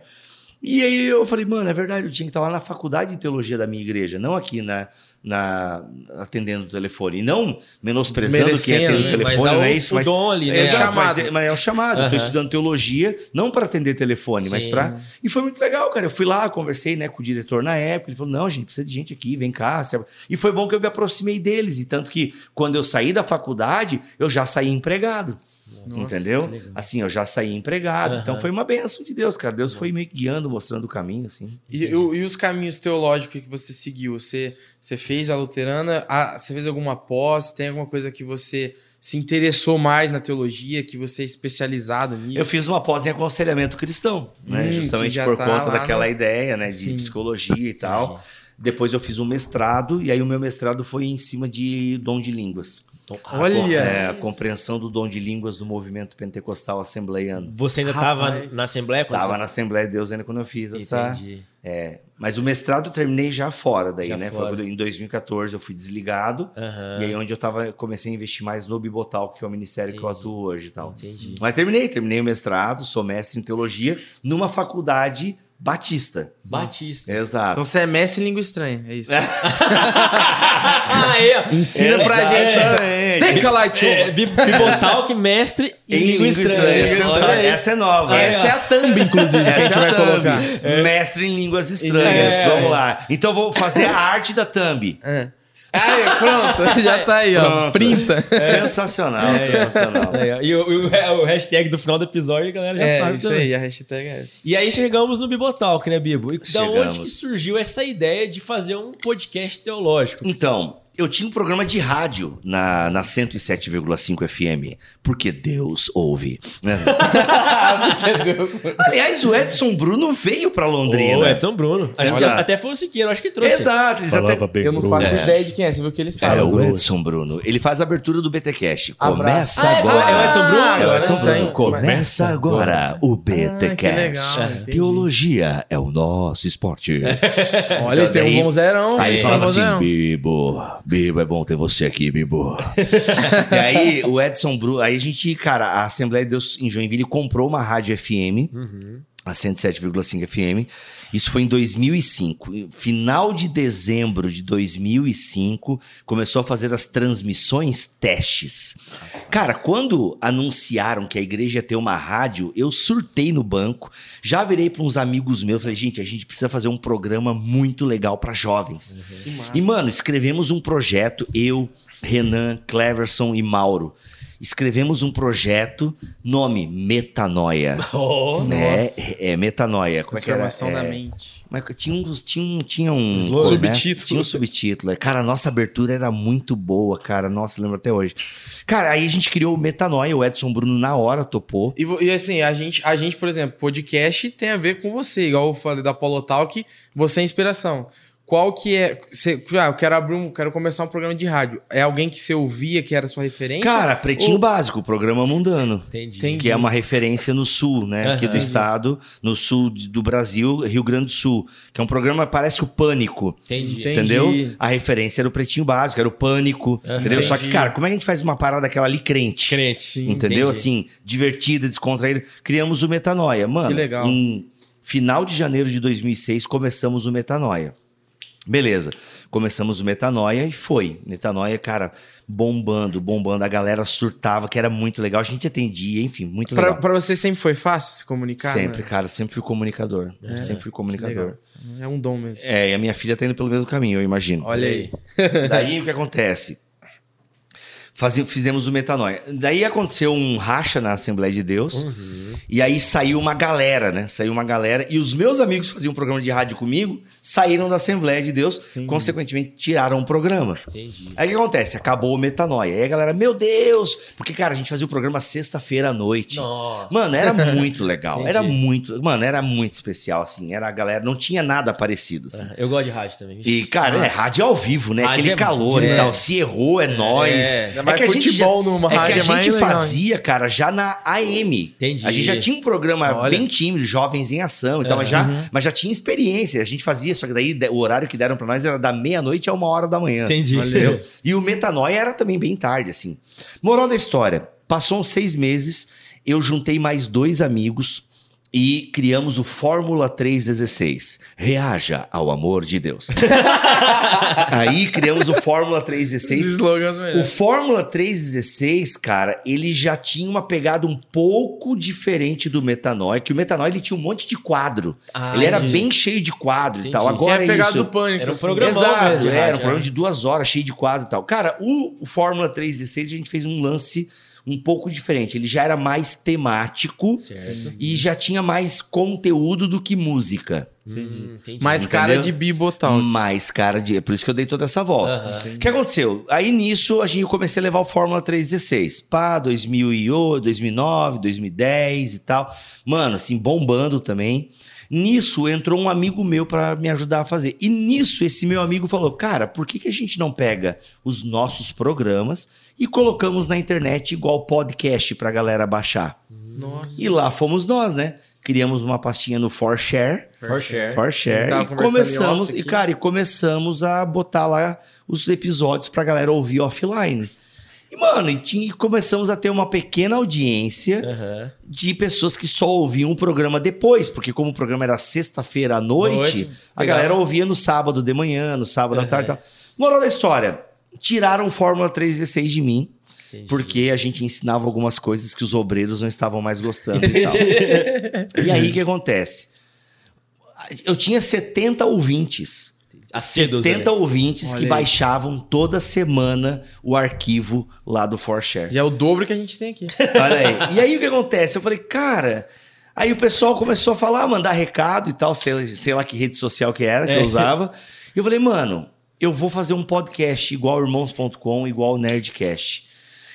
E aí eu falei, mano, é verdade, eu tinha que estar lá na faculdade de teologia da minha igreja, não aqui na, na atendendo o telefone. E não menosprezando quem atende o né? telefone, Mas há não o, é isso, o mas dom ali, né? é, exato, chamado. mas, é, mas é um chamado. Aham. tô estudando teologia, não para atender telefone, mas Sim. para. E foi muito legal, cara. Eu fui lá, conversei né, com o diretor na época. Ele falou: não, gente, precisa de gente aqui, vem cá. E foi bom que eu me aproximei deles. E tanto que quando eu saí da faculdade, eu já saí empregado. Nossa, entendeu? Assim, eu já saí empregado. Aham. Então foi uma benção de Deus, cara. Deus foi me guiando, mostrando o caminho, assim. E, e os caminhos teológicos que você seguiu? Você, você fez a luterana? Ah, você fez alguma pós? Tem alguma coisa que você se interessou mais na teologia, que você é especializado nisso? Eu fiz uma pós em aconselhamento cristão, né? Hum, Justamente por tá conta daquela no- ideia, né? De Sim. psicologia e tal. Depois eu fiz um mestrado, e aí o meu mestrado foi em cima de dom de línguas. Olha! É, a compreensão do dom de línguas do movimento pentecostal assembleiano. Você ainda estava na Assembleia quando Tava você... na Assembleia de Deus ainda quando eu fiz essa. Entendi. É, mas o mestrado eu terminei já fora daí, Já né? fora. Foi em 2014 eu fui desligado. Aham. E aí onde eu tava, comecei a investir mais no Bibotal, que é o ministério que eu Entendi. atuo hoje e tal. Entendi. Mas terminei, terminei o mestrado, sou mestre em teologia numa faculdade batista. Batista. Exato. Então você é mestre em língua estranha, é isso. É. Ensina pra gente. Exatamente. Tem lá, tio. É, Bi- Bibotalk, mestre em, Em língua estranha. Essa, aí. essa é nova. Essa é a thumb, inclusive, que a Essa gente é vai a thumb. colocar. Mestre em línguas estranhas. É. Vamos lá. Então eu vou fazer a arte da thumb. É. Aí, pronto, já tá aí, ó. Pronto. Printa. Sensacional, sensacional. Aí, ó. E o, o- o hashtag do final do episódio a galera já É, sabe isso também. aí, a hashtag é essa. E aí chegamos no Bibotalk, né, Bibo? E da onde que surgiu essa ideia de fazer um podcast teológico? Então, Eu tinha um programa de rádio na, na 107,5 FM, porque Deus ouve. né? Aliás, o Edson Bruno veio pra Londrina. Ô, Edson Bruno. A gente até foi o Siqueira, eu acho que trouxe. Exato, eles até... bem Eu não grosso. faço ideia de quem é, você viu que ele sabe. É o Edson Bruno. Ele faz a abertura do BTcast. Começa Ah, é- agora. é o Edson Bruno? É o Agora Edson Bruno. tem. Começa agora o Ah, BTcast. legal, entendi. Teologia é o nosso esporte. Olha, Então, tem daí- um vozeirão. Aí ele falava assim. Bibo, Bibo, é bom ter você aqui, Bibo. e aí, o Edson Bruno, aí a gente, cara, a Assembleia de Deus em Joinville comprou uma rádio FM, a 107,5 FM. Isso foi em 2005. Em Final de dezembro de 2005, começou a fazer as transmissões testes. Cara, quando anunciaram que a igreja ia ter uma rádio, eu surtei no banco. Já virei para uns amigos meus, falei, gente, a gente precisa fazer um programa muito legal para jovens. Massa. E, mano, escrevemos um projeto, eu, Renan, Cleverson e Mauro. Escrevemos um projeto, nome Metanoia. Oh, É, Nossa. é, Metanoia. Como é que era? Transformação da É, mente. mas tinha, uns, tinha um, tinha um né? Subtítulo. Tinha um subtítulo. Cara, a nossa abertura era muito boa, cara. Nossa, lembro até hoje. Cara, aí a gente criou o Metanoia, o Edson Bruno na hora topou. E, e assim, a gente, a gente, por exemplo, podcast tem a ver com você. Igual eu falei da Polo Talk, você é inspiração. Qual que é. Você, ah, eu quero abrir um. Quero começar um programa de rádio. É alguém que você ouvia que era sua referência? Cara, Pretinho Ou- Básico, programa mundano. entendi. Que é uma referência no sul, né? Aqui Aham. do estado, no sul do Brasil, Rio Grande do Sul. Que é um programa, parece o Pânico. Entendi. Entendi. Entendeu? A referência era o Pretinho Básico, era o Pânico. Aham. Entendeu? Só que, Entendi. cara, como é que a gente faz uma parada daquela ali crente? Crente. Sim, Entendeu? entendi. Assim, divertida, descontraída. Criamos o Metanoia. Mano, Que legal. em final de janeiro de 2006, começamos o Metanoia. Beleza. Começamos o Metanoia e foi. Metanoia, cara, bombando, bombando. A galera surtava, que era muito legal. A gente atendia, enfim, muito Pra, legal. pra você sempre foi fácil se comunicar? sempre, né? cara, sempre fui comunicador. sempre fui comunicador. É um dom mesmo. É, e a minha filha tá indo pelo mesmo caminho, eu imagino. Olha aí. Daí o que acontece? Fizemos o metanoia. Daí aconteceu um racha na Assembleia de Deus. E aí saiu uma galera, né? Saiu uma galera. E os meus amigos que faziam um programa de rádio comigo saíram da Assembleia de Deus. Consequentemente, tiraram o programa. Entendi. Aí o que acontece? Acabou o metanoia. Aí a galera, meu Deus! Porque, cara, a gente fazia o programa sexta-feira à noite. Nossa. Mano, era muito legal. Era muito. Mano, era muito especial, assim. Era a galera. Não tinha nada parecido, assim. Eu gosto de rádio também. E, cara, é rádio ao vivo, né? Rádio Aquele é calor muito- e tal. é. Se errou, é nós. É. Mais futebol já, numa é que a é gente legal, hein? fazia, cara, já na AM. Entendi. A gente já tinha um programa Olha. bem tímido, jovens em ação e tal, mas, já, mas já tinha experiência. A gente fazia, só que daí o horário que deram pra nós era da meia-noite a uma hora da manhã. Entendi. Entendeu? E o Metanoia era também bem tarde, assim. Moral da história: passou uns seis meses, eu juntei mais dois amigos e criamos o Fórmula 316. Reaja ao amor de Deus. Aí criamos o Fórmula Os 316. slogans O. Fórmula 316, cara, ele já tinha uma pegada um pouco diferente do Metanoia, que o Metanoia ele tinha um monte de quadro. Ah, ele era entendi. bem cheio de quadro e Entendi. tal. Que Agora é é isso. do pânico. Era um assim. programa- Exato, mesmo de é, era um programa é. de duas horas, cheio de quadro e tal. Cara, o, o Fórmula 316 a gente fez um lance um pouco diferente. Ele já era mais temático Certo. e já tinha mais conteúdo do que música. Hum, entendi. Mais Entendeu? cara de Bibotal. Mais cara de. É por isso que eu dei toda essa volta. O que aconteceu? Aí nisso a gente eu comecei a levar o Fórmula 316. Pá, 2008, 2009, 2010 e tal. Mano, assim, bombando também. Nisso entrou um amigo meu pra me ajudar a fazer. E nisso esse meu amigo falou: Cara, por que, que a gente não pega os nossos programas e colocamos na internet igual podcast pra galera baixar? Nossa. E lá fomos nós, né? Criamos uma pastinha no. For sure. For Share. Tava E conversando começamos, e cara, e começamos a botar lá os episódios pra galera ouvir offline. E, mano, e, tinha- e começamos a ter uma pequena audiência Aham. de pessoas que só ouviam o programa depois, porque como o programa era sexta-feira à noite, Noite, a legal. galera ouvia no sábado de manhã, no sábado à tarde e tal. Moral da história, tiraram o Fórmula 316 de mim, Entendi. porque a gente ensinava algumas coisas que os obreiros não estavam mais gostando e tal. E aí o que acontece? Eu tinha 70 ouvintes. Assíduos, 70 né? ouvintes Olha que aí. baixavam toda semana o arquivo lá do ForShare. Já é o dobro que a gente tem aqui. Olha aí. E aí o que acontece? Eu falei, cara. Aí o pessoal começou a falar, mandar recado e tal, sei, sei lá que rede social que era que É. eu usava. E eu falei, mano, eu vou fazer um podcast igual irmãos.com, igual o Nerdcast.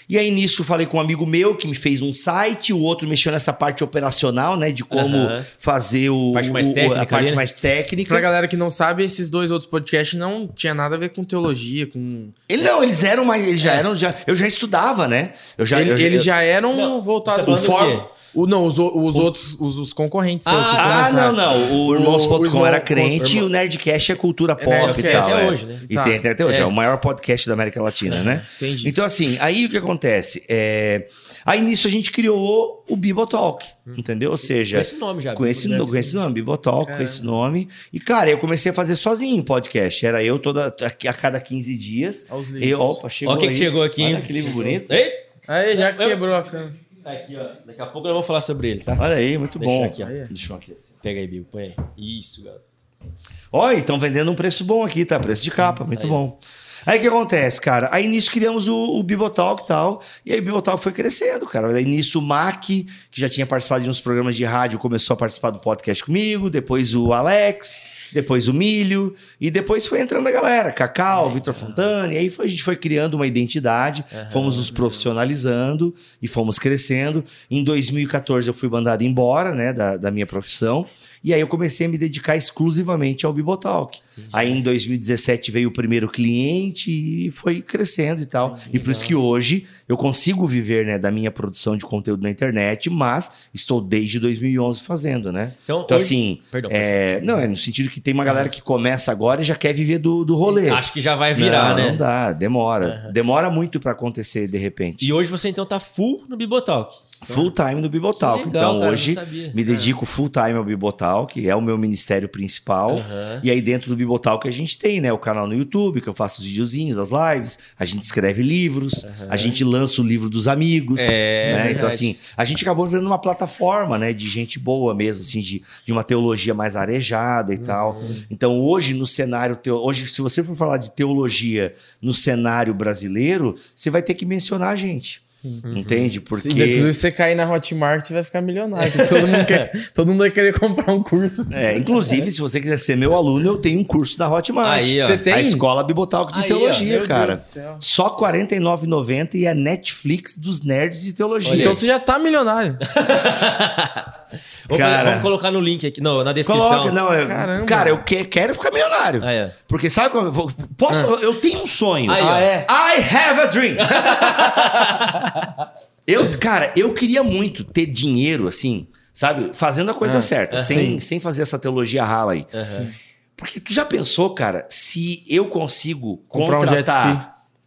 E aí nisso falei com um amigo meu que me fez um site, o outro mexeu nessa parte operacional, né, de como fazer o, Parte mais o- técnica a parte ali, né? mais técnica. Pra galera que não sabe, esses dois outros podcasts não tinha nada a ver com teologia, com... Ele não, eles eram mais, eles já eram, já, eu já estudava, né? Eu já, Ele- eu, eles já eram Não, voltados... tá o? O, não, os, o- os outros, os, os concorrentes. Ah, Ah, não, não. O O- o Irmãos.com Irmão- era crente o e o Nerdcast é cultura É pop e Nerdcast, tal. até é. hoje, né? E Tá. tem até hoje. É. É. o maior podcast da América Latina, né? Entendi. Então, assim, aí o que acontece? É... Aí nisso a gente criou o Bibotalk, entendeu? Ou seja, Com esse nome já. com esse, com esse nome, Bibotalk, com esse nome. E, cara, eu comecei a fazer sozinho podcast. Era eu toda, a, a cada 15 dias. Aos livros. Eu, opa, chegou Ó, o que que chegou aqui, Olha que livro bonito. Ei, Aí, já quebrou a câmera. Tá aqui, ó. Daqui a pouco nós vamos falar sobre ele, tá? Olha aí, muito Deixa bom. aqui, ó. Aí. Deixa eu aqui assim. Pega aí, Bill. Põe aí. Isso, galera. Olha, estão vendendo um preço bom aqui, tá? Preço de capa, muito Aí. bom. Aí o que acontece, cara? Aí nisso criamos o, o Bibotalk e tal. E aí o Bibotalk foi crescendo, cara. Aí nisso o Mac, que já tinha participado de uns programas de rádio, começou a participar do podcast comigo. Depois o Alex, depois o Milho. E depois foi entrando a galera. Cacau, Vitor Fontana. E aí foi- a gente foi criando uma identidade. Fomos nos profissionalizando e fomos crescendo. Em 2014 eu fui mandado embora, né, da, da minha profissão. E aí eu comecei a me dedicar exclusivamente ao Bibotalk. Aí em 2017 veio o primeiro cliente e foi crescendo e tal. e por isso que hoje eu consigo viver né, da minha produção de conteúdo na internet, mas estou desde 2011 fazendo, né? Então, Então hoje- assim, Perdão. é, não, é no sentido que tem uma galera que começa agora e já quer viver do, do rolê. Acho que já vai virar, não, né? Não dá, demora. Demora muito pra acontecer de repente. E hoje você então tá full no Bibotalk. Full time no Bibotalk. Legal, então cara, hoje me dedico full time ao Bibotalk, é o meu ministério principal. Aham. E aí dentro do Bibotalk a gente tem, né, o canal no YouTube, que eu faço os videozinhos, as lives, a gente escreve livros, a gente lança o livro dos amigos, É, né? Então assim, a gente acabou virando uma plataforma, né, de gente boa mesmo, assim, de, de uma teologia mais arejada e tal. Então hoje no cenário, teo... hoje se você for falar de teologia no cenário brasileiro, você vai ter que mencionar a gente. Entende? Porque Se inclusive você cair na Hotmart, vai ficar milionário. Todo mundo, quer- todo mundo vai querer comprar um curso. É, inclusive, se você quiser ser meu aluno, eu tenho um curso da Hotmart. Aí, ó. Você tem? A Escola Bibotalk de Aí. Teologia, Meu cara. Deus do céu. Só R$ 49,90 e a Netflix dos nerds de teologia. Olha Então você já tá milionário. Vamos, Cara. fazer- vamos colocar no link aqui, no, na descrição. Coloca, não, eu, Caramba. cara, eu que- quero ficar milionário. Ah, é. Porque sabe como eu vou, posso, eu tenho um sonho. Aí. Ah, é? I have a dream. eu, cara, eu queria muito ter dinheiro assim, sabe, fazendo a coisa Ah, certa, ah, sem, sim. sem fazer essa teologia rala aí. Porque tu já pensou, cara, se eu consigo Comprar um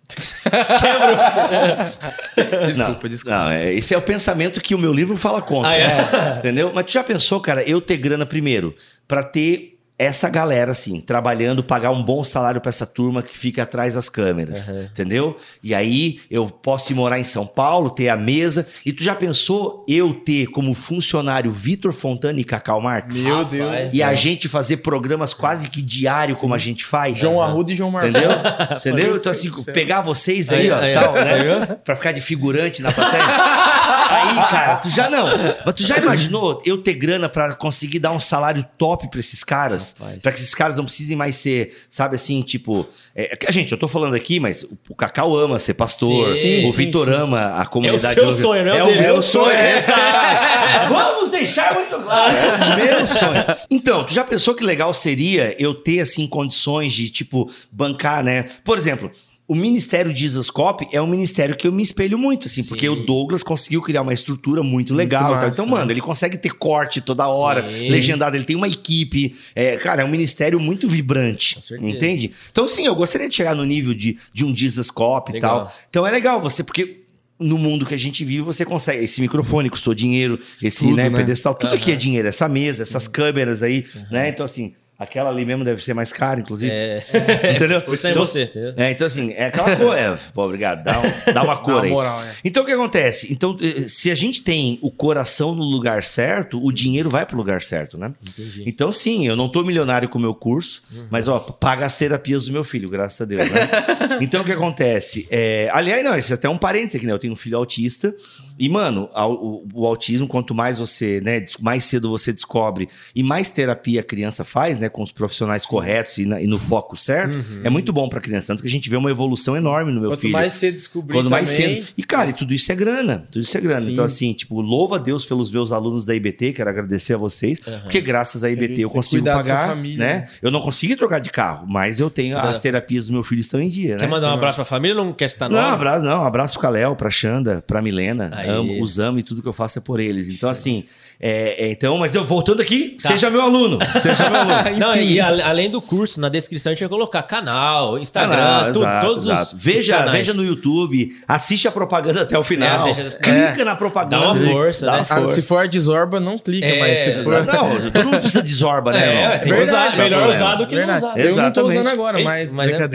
contratar Desculpa, não, desculpa. Não, é, esse é o pensamento que o meu livro fala contra. Ah, é? Entendeu? Mas tu já pensou, cara, eu ter grana primeiro pra ter essa galera assim, trabalhando, pagar um bom salário pra essa turma que fica atrás das câmeras, entendeu? E aí eu posso ir morar em São Paulo, ter a mesa, e tu já pensou eu ter como funcionário Vitor Fontana e Cacau Marques? Meu Rapaz, Deus. E a gente fazer programas quase que diário como a gente faz? João Arruda e João Marcos. Entendeu? Entendeu? Então, assim, céu. pegar vocês aí, Aí, ó, aí, tal, ó. né? Pra ficar de figurante na plateia. aí, cara, tu já não. Mas tu já imaginou eu ter grana pra conseguir dar um salário top pra esses caras? Rapaz. Pra que esses caras não precisem mais ser, sabe assim, tipo. É, que, gente, eu tô falando aqui, mas o, o Cacau ama ser pastor. Sim, o sim, Vitor sim, ama a comunidade. seu de- sonho, não é o É o meu É o sonho. sonho. Exato. Vamos deixar muito claro. É o meu sonho. Então, tu já pensou que legal seria eu ter, assim, condições de, tipo, bancar, né? Por exemplo. O Ministério Jesus Cop é um ministério que eu me espelho muito, assim, Sim. porque o Douglas conseguiu criar uma estrutura muito legal. e tal. massa, então, né? mano, ele consegue ter corte toda hora, Sim. legendado, ele tem uma equipe. É, cara, é um ministério muito vibrante. Com certeza. Entende? Então, sim, eu gostaria de chegar no nível de, de um Jesus Cop e tal. Então é legal você, porque no mundo que a gente vive, você consegue. Esse microfone custou dinheiro, esse Tudo, né, né? pedestal, tudo aqui é dinheiro, essa mesa, essas câmeras aí, né? Então, assim, aquela ali mesmo deve ser mais cara, inclusive. É. Entendeu? Hoje está em Então- você, entendeu? É, então assim, é aquela cor. É, pô, obrigado. Dá, um- dá uma Dá cor uma aí. moral, é. Então o que acontece? Então, eh, se a gente tem o coração no lugar certo, o dinheiro vai pro lugar certo, né? Entendi. Então, sim, eu não tô milionário com o meu curso, mas, ó, paga as terapias do meu filho, graças a Deus, né? então, o que acontece? É, aliás, não, isso é até um parênteses aqui, né? Eu tenho um filho autista E, mano, o, o autismo, quanto mais você, né, mais cedo você descobre e mais terapia a criança faz, né, com os profissionais corretos e, na- e no foco certo, é muito bom pra criança. Tanto que a gente vê uma evolução enorme no meu Quanto filho. mais cedo descobrir Quando mais também, cedo. E, cara, e tudo isso é grana. Tudo isso é grana. Sim. Então, assim, tipo, louva a Deus pelos meus alunos da IBT, quero agradecer a vocês, porque graças à IBT eu consigo pagar, família, né? né? Eu não consegui trocar de carro, mas eu tenho as terapias do meu filho estão em dia, né? Quer mandar um abraço pra família ou não quer citar Não, nome? abraço, não, abraço pro Caléu, pra Xanda, pra Milena. Aí. Amo, os amo e tudo que eu faço é por eles. Então, assim, é, é, então, mas eu voltando aqui, Tá. seja meu aluno. Seja meu aluno. Não, e a- além do curso, na descrição a gente vai colocar canal, Instagram, Ah, não, tu- exato, todos os- exato. os, Veja, canais. veja no YouTube, assiste a propaganda até o final. assiste- clica na propaganda. Dá uma força, dá né? uma Ah, força. se for de Zorba, não clica, É, mas se for. Não, todo mundo precisa de Zorba, né, É, tem usar, melhor usar do que Verdade. não usar. Eu não tô usando agora, mas. mas é-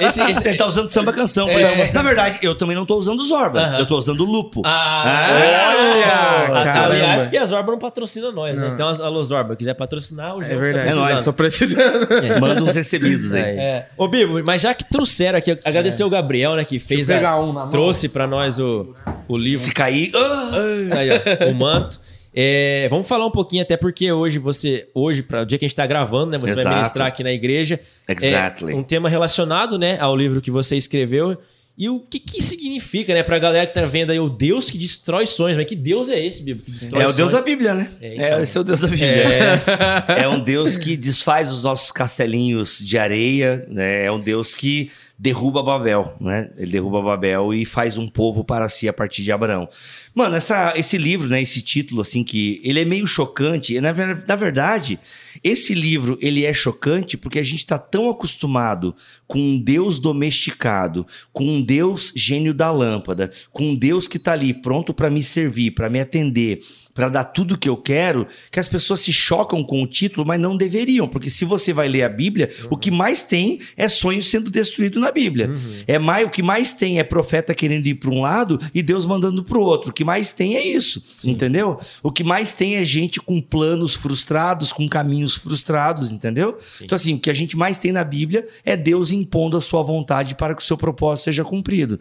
esse, esse- Ele tá usando samba canção. por É. exemplo. Na verdade, eu também não tô usando Zorba. Eu tô usando Lupo. Ah, olha, ah, caramba. aliás, porque a Zorba não patrocina nós, né? Então, alô, Zorba, quiser patrocinar, o É jogo verdade. É nóis. Só precisando. Manda uns recebidos aí. É. Ô, Bibo, mas já que trouxeram aqui, agradecer o Gabriel, né, que fez a, um na mão. trouxe pra nós o, o livro, Se cair. ah! aí, ó, o manto. É, vamos falar um pouquinho, até porque hoje você, hoje, para o dia que a gente tá gravando, né, você vai Exato. ministrar aqui na igreja. Exactly. É, um tema relacionado, né, ao livro que você escreveu. E o que que significa, né, pra galera que tá vendo aí o Deus que destrói sonhos, mas que Deus é esse, destrói É o Deus da Bíblia, né? É, É, então. esse é o Deus da Bíblia. É. um Deus que desfaz os nossos castelinhos de areia, né? É um Deus que derruba Babel, né? Ele derruba Babel e faz um povo para si a partir de Abraão. Mano, essa, esse livro, né? Esse título, assim, que ele é meio chocante. Na, na verdade, esse livro, ele é chocante porque a gente está tão acostumado com um Deus domesticado, com um Deus gênio da lâmpada, com um Deus que está ali pronto para me servir, para me atender, para dar tudo que eu quero, que as pessoas se chocam com o título, mas não deveriam, porque se você vai ler a Bíblia, o que mais tem é sonho sendo destruído na Bíblia. É mais o que mais tem é profeta querendo ir para um lado e Deus mandando para o outro. O que mais tem é isso, entendeu? O que mais tem é gente com planos frustrados, com caminhos frustrados, entendeu? Então assim, o que a gente mais tem na Bíblia é Deus impondo a sua vontade para que o seu propósito seja cumprido.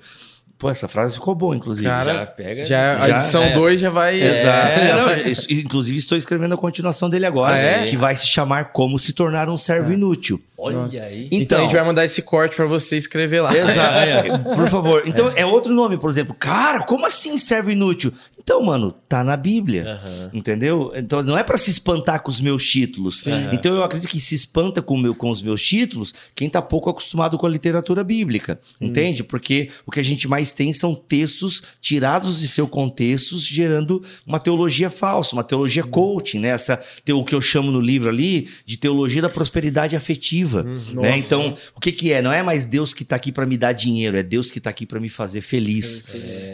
Pô, essa frase ficou boa, inclusive. Cara, Já pega. Já, a Já, edição é. 2 já vai. Exato. É, Não, isso- inclusive, estou escrevendo a continuação dele agora, Ah, é? que vai se chamar Como se tornar um servo inútil. Olha Nossa. aí. Então, Então, a gente vai mandar esse corte pra você escrever lá. Exato. Por favor. Então, é. outro nome, por exemplo. Cara, como assim servo inútil? Então, mano, tá na Bíblia. Entendeu? Então, não é pra se espantar com os meus títulos. Sim. Então, eu acredito que se espanta com, meu, com os meus títulos quem tá pouco acostumado com a literatura bíblica. Entende? Porque o que a gente mais tem são textos tirados de seu contexto, gerando uma teologia falsa, uma teologia coaching, né? Essa, o que eu chamo no livro ali de teologia da prosperidade afetiva. né? Nossa. Então, o que, que é? Não é mais Deus que tá aqui para me dar dinheiro, é Deus que tá aqui para me fazer feliz.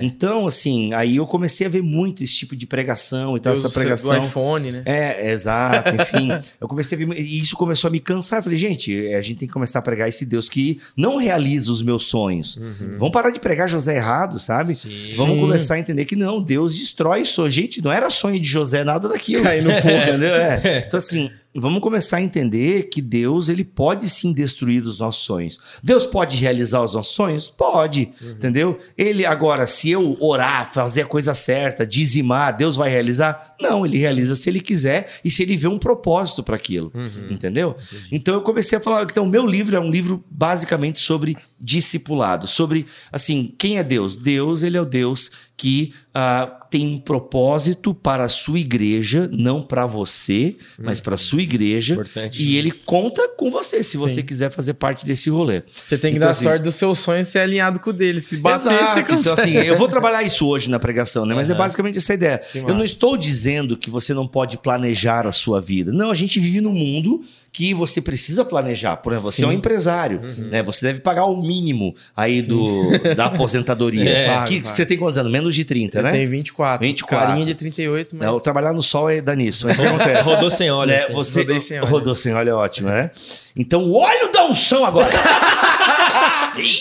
Então, assim, aí eu comecei a ver muito esse tipo de pregação e tal, Deus essa do pregação. iPhone, né? É, exato, enfim. eu comecei a ver, e isso começou a me cansar. Eu falei, gente, a gente tem que começar a pregar esse Deus que não realiza os meus sonhos. Vamos parar de pregar José errado, sabe? Sim. Vamos começar a entender que não, Deus destrói sonhos. Gente, não era sonho de José nada daquilo. Cair no poço. Entendeu? É. Então, assim, vamos começar a entender que Deus, ele pode sim destruir os nossos sonhos. Deus pode realizar os nossos sonhos? Pode, entendeu? Ele, agora, se eu orar, fazer a coisa certa, dizimar, Deus vai realizar? Não, ele realiza se ele quiser e se ele vê um propósito para aquilo, entendeu? Então, eu comecei a falar, então, o meu livro é um livro basicamente sobre discipulado, sobre, assim, quem é Deus? Deus, ele é o Deus que ah, tem um propósito para a sua igreja, não para você, mas para a sua igreja. Importante. E ele conta com você, se você Sim. quiser fazer parte desse rolê. Você tem que Então, dar assim, sorte dos seus sonhos ser alinhado com o dele. Se bater, Exato. você consegue. Então, assim, eu vou trabalhar isso hoje na pregação, né? Mas é Aham. basicamente essa ideia. Que Eu não estou dizendo que você não pode planejar a sua vida. Não, a gente vive num mundo que você precisa planejar. Por exemplo, você é um Sim. empresário, né? Você deve pagar o mínimo aí do, da aposentadoria. É, pago, que pago. você tem quantos anos? Menos de 30, Eu né? tenho 24. 24. Carinha de 38, mas... Não, trabalhar no sol é dar nisso. Mas o que acontece? Rodou sem olhos. Né, né? você Rodei sem óleo. rodou sem óleo é ótimo, né? Então, o óleo da unção agora.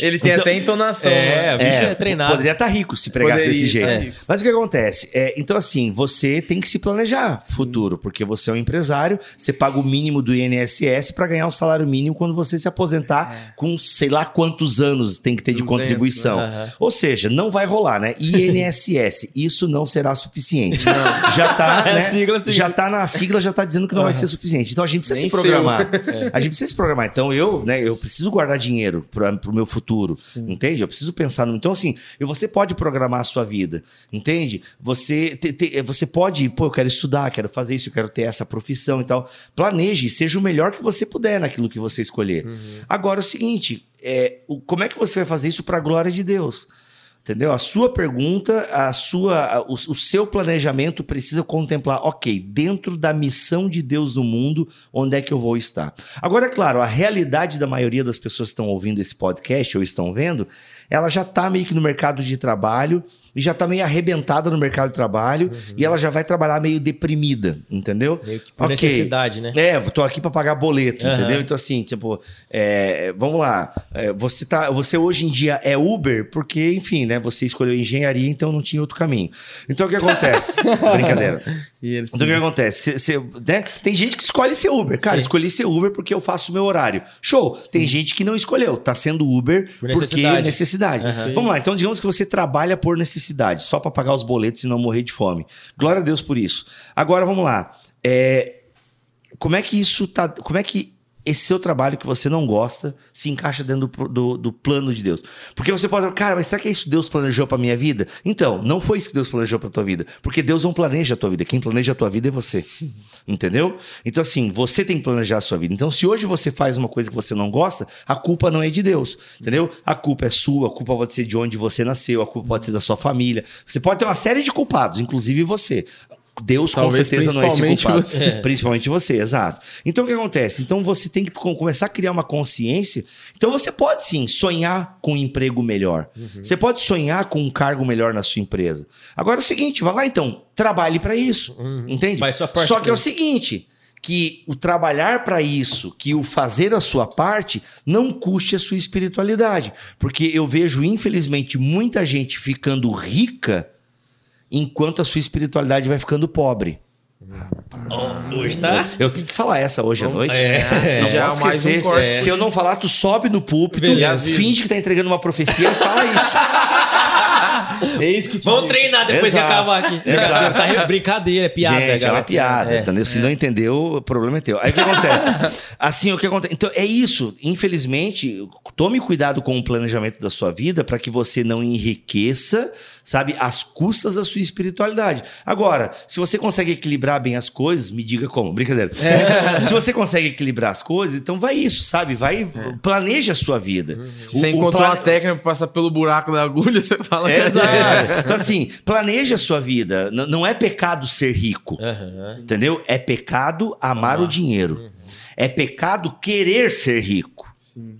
Ele tem até entonação. É, né? o bicho é, treinado. Poderia estar rico se pregasse Poderia desse jeito. tá rico. Mas o que acontece? É, então, assim, você tem que se planejar futuro, porque você é um empresário, você paga o mínimo do INSS para ganhar o salário mínimo quando você se aposentar com sei lá quantos anos tem que ter de 200, contribuição. né? Ou seja, não vai rolar, né? INSS, isso não será suficiente. Já tá, É a né? sigla, sigla. Já tá na sigla, já tá dizendo que não vai ser suficiente. Então a gente precisa Nem se programar. A gente precisa se programar. Então eu, né, eu preciso guardar dinheiro para pro meu futuro, entende? Eu preciso pensar no. Então assim, você pode programar a sua vida, entende? Você te- te- você pode, pô, eu quero estudar, quero fazer isso, eu quero ter essa profissão e tal. Planeje, seja o melhor que você puder naquilo que você escolher. Agora é o seguinte, é, o- como é que você vai fazer isso para a glória de Deus? Entendeu? A sua pergunta, a sua, o, o seu planejamento precisa contemplar, ok, dentro da missão de Deus no mundo, onde é que eu vou estar? Agora, é claro, a realidade da maioria das pessoas que estão ouvindo esse podcast ou estão vendo, ela já está meio que no mercado de trabalho e já está meio arrebentada no mercado de trabalho e ela já vai trabalhar meio deprimida, entendeu? Meio que por Ok. necessidade, né? É, tô aqui para pagar boleto, Aham. entendeu? Então, assim, tipo, é, vamos lá. É, você, tá, você hoje em dia é Uber porque, enfim, né? Você escolheu engenharia, então não tinha outro caminho. Então, o que acontece? Brincadeira. Então, o que acontece? Cê- cê, né? Tem gente que escolhe ser Uber. Cara, Sim. escolhi ser Uber porque eu faço o meu horário. Show. Tem gente que não escolheu. Tá sendo Uber Por porque necessidade. necessidade. Aham. Vamos lá. Então, digamos que você trabalha por necessidade, só para pagar os boletos e não morrer de fome. Glória a Deus por isso. Agora, vamos lá. É, como é que isso tá. Como é que esse seu trabalho que você não gosta se encaixa dentro do, do- do plano de Deus? Porque você pode, cara, mas será que é isso que Deus planejou pra minha vida? Então, não foi isso que Deus planejou pra tua vida. Porque Deus não planeja a tua vida. Quem planeja a tua vida é você. Entendeu? Então, assim, você tem que planejar a sua vida. Então, se hoje você faz uma coisa que você não gosta, a culpa não é de Deus. Entendeu? A culpa é sua, a culpa pode ser de onde você nasceu, a culpa pode ser da sua família. Você pode ter uma série de culpados, inclusive você. Deus Talvez com certeza não é esse culpado. você. É. Principalmente você, exato. Então o que acontece? Então você tem que co- começar a criar uma consciência. Então você pode sim sonhar com um emprego melhor. Você pode sonhar com um cargo melhor na sua empresa. Agora é o seguinte, vai lá então, trabalhe para isso. Entende? Sua parte Só que é o seguinte, que o trabalhar para isso, que o fazer a sua parte, não custe a sua espiritualidade. Porque eu vejo, infelizmente, muita gente ficando rica enquanto a sua espiritualidade vai ficando pobre. Hoje tá. Eu tenho que falar essa hoje à noite. É. Não Já posso um esquecer. corte. Se eu não falar, tu sobe no púlpito, Beleza. finge que tá entregando uma profecia e fala isso. Eis que te Vamos digo. treinar depois Exato. que acabar aqui. Exato. Tá brincadeira, é piada. Gente, é galera. uma piada, É. entendeu? Se não entendeu, o problema é teu. Aí o que acontece? assim, o que acontece? Então, é isso. Infelizmente, tome cuidado com o planejamento da sua vida para que você não enriqueça, sabe, às custas da sua espiritualidade. Agora, se você consegue equilibrar bem as coisas, me diga como. Brincadeira. se você consegue equilibrar as coisas, então vai isso, sabe? Vai, planeja a sua vida. O- Você encontrou plane- uma técnica pra passar pelo buraco da agulha, você fala. É, exato. Então, assim, planeja a sua vida. N- não é pecado ser rico. Aham. Entendeu? É pecado amar o dinheiro. É pecado querer ser rico.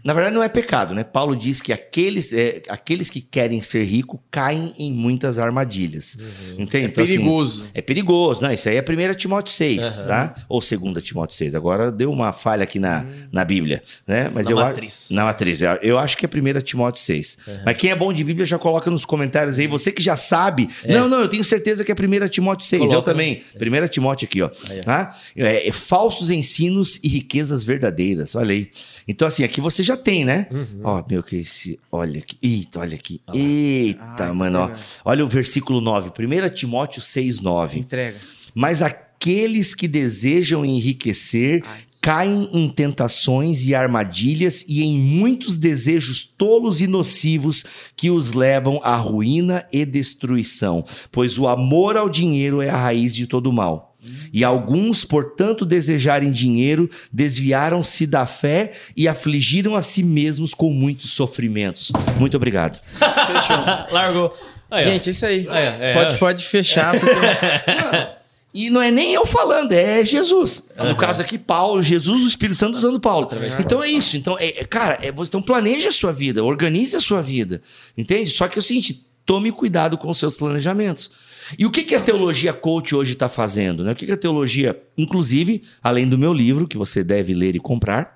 Na verdade, não é pecado, né? Paulo diz que aqueles, é, aqueles que querem ser rico caem em muitas armadilhas. Entende? É Então, assim, perigoso. é perigoso, não? Isso aí é 1 Timóteo 6, tá? Ou 2 Timóteo 6. Agora deu uma falha aqui na, na Bíblia, né? Mas Na eu matriz. Na matriz. Eu- Eu acho que é 1 Timóteo 6. Mas quem é bom de Bíblia já coloca nos comentários aí. Você que já sabe. Não, não, eu tenho certeza que é 1 Timóteo 6. eu Coloca, também. 1 Timóteo aqui, ó. Aí, ó. Tá? É, é falsos ensinos e riquezas verdadeiras. Olha aí. Então, assim, aqui você já tem, né? Uhum. Ó, meu, que esse. Olha aqui. Eita, olha aqui. Eita, Ai, mano, ó. Olha o versículo 9. 1 Timóteo 6, 9. Entrega. Mas aqueles que desejam enriquecer Ai. caem em tentações e armadilhas e em muitos desejos tolos e nocivos que os levam à ruína e destruição, pois o amor ao dinheiro é a raiz de todo mal. E alguns, por tanto desejarem dinheiro, desviaram-se da fé e afligiram a si mesmos com muitos sofrimentos. Muito obrigado. Fechou. Largou. Aí. Gente, é isso aí. Aí, é, pode, ó. pode fechar, porque E não é nem eu falando, é Jesus. No caso aqui, Paulo, Jesus, o Espírito Santo usando Paulo. Então é isso. Então, é, é- cara, é, você então planeja a sua vida, organize a sua vida. Entende? Só que é o seguinte: tome cuidado com os seus planejamentos. E o que, que a teologia coach hoje está fazendo? Né? O que, que a teologia, inclusive, além do meu livro, que você deve ler e comprar,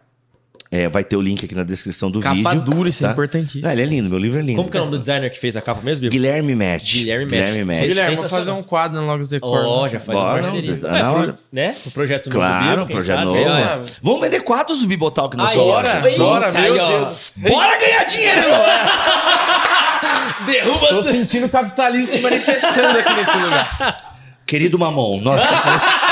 É, vai ter o link aqui na descrição do Capa vídeo. dura, isso é tá? importantíssimo. Não, ele é lindo, meu livro é lindo. Como que é o nome do designer que fez a capa mesmo, Bibo? Guilherme Match. Guilherme Match. Guilherme Match. Guilherme, sensacional. fazer um quadro no Logos Decor. Ó, né? já faz Bora, uma parceria. não, na pro- hora. né? O projeto novo do Claro, Bibo, quem projeto sabe? novo. É. Vamos vender quadros do Bibotalk na Aí, sua. Aí, bora, meu. Deus. Bora ganhar dinheiro! Derruba Tô sentindo o capitalismo se manifestando aqui nesse lugar. Querido Mamon, nós,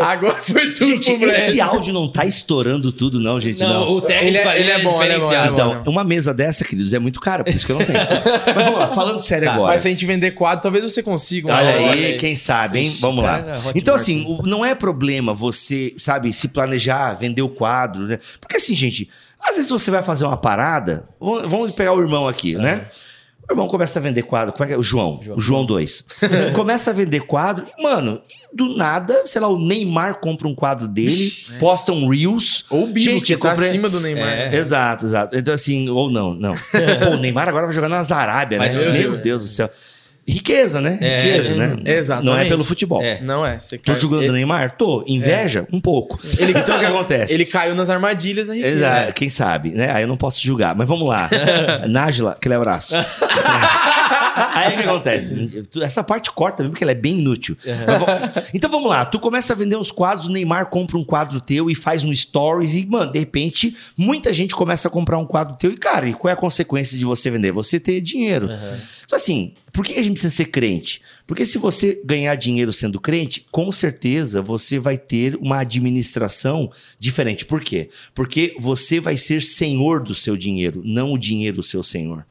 Agora foi tudo gente, esse áudio não tá estourando tudo, não, gente. Não, Não. o técnico Ele é- ele é bom, ele é bom, ele é bom. Então, uma mesa dessa, queridos, é muito cara, por isso que eu não tenho. Mas vamos lá, falando sério Tá, agora. Mas se a gente vender quadro, talvez você consiga. Olha hora. aí, quem sabe, hein? Vamos lá. Então, assim, não é problema você, sabe, se planejar, vender o quadro, né? Porque, assim, gente, às vezes você vai fazer uma parada. Vamos pegar o irmão aqui, né? O irmão começa a vender quadro. Como é que é? O João. O João 2. começa a vender quadro. E, mano, do nada, sei lá, o Neymar compra um quadro dele, posta um Reels. Ou o Bibo, que tá comprei- acima do Neymar. É. Exato, exato. Então, assim, ou não, não. Pô, o Neymar agora vai jogar nas Arábia, né? Meu, meu Deus. Deus. do céu. Riqueza, né? É, Riqueza, né? exatamente. Não é pelo futebol. É. Não é. Você Tô cai- julgando o ele, Neymar? Tô. Inveja? Um pouco. Ele, então o que acontece? ele caiu nas armadilhas da riqueza. Exato, quem sabe, né? Aí eu não posso julgar. Mas vamos lá. Nájila, aquele abraço. Aí o que acontece? Essa parte corta mesmo, porque ela é bem inútil. Vamos- Então vamos lá. Tu começa a vender uns quadros, o Neymar compra um quadro teu e faz um stories. E, mano, de repente, muita gente começa a comprar um quadro teu. E, cara, e qual é a consequência de você vender? Você ter dinheiro. Então, assim, por que a gente precisa ser crente? Porque se você ganhar dinheiro sendo crente, com certeza você vai ter uma administração diferente. Por quê? Porque você vai ser senhor do seu dinheiro, não o dinheiro seu senhor.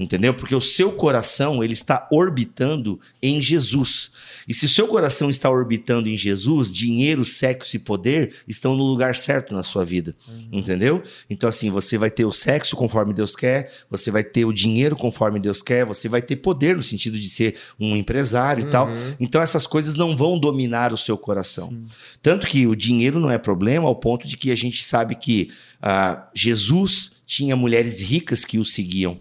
Entendeu? Porque o seu coração, ele está orbitando em Jesus. E se o seu coração está orbitando em Jesus, dinheiro, sexo e poder estão no lugar certo na sua vida. Entendeu? Então, assim, você vai ter o sexo conforme Deus quer, você vai ter o dinheiro conforme Deus quer, você vai ter poder no sentido de ser um empresário e tal. Então, essas coisas não vão dominar o seu coração. Tanto que o dinheiro não é problema, ao ponto de que a gente sabe que ah, Jesus tinha mulheres ricas que o seguiam.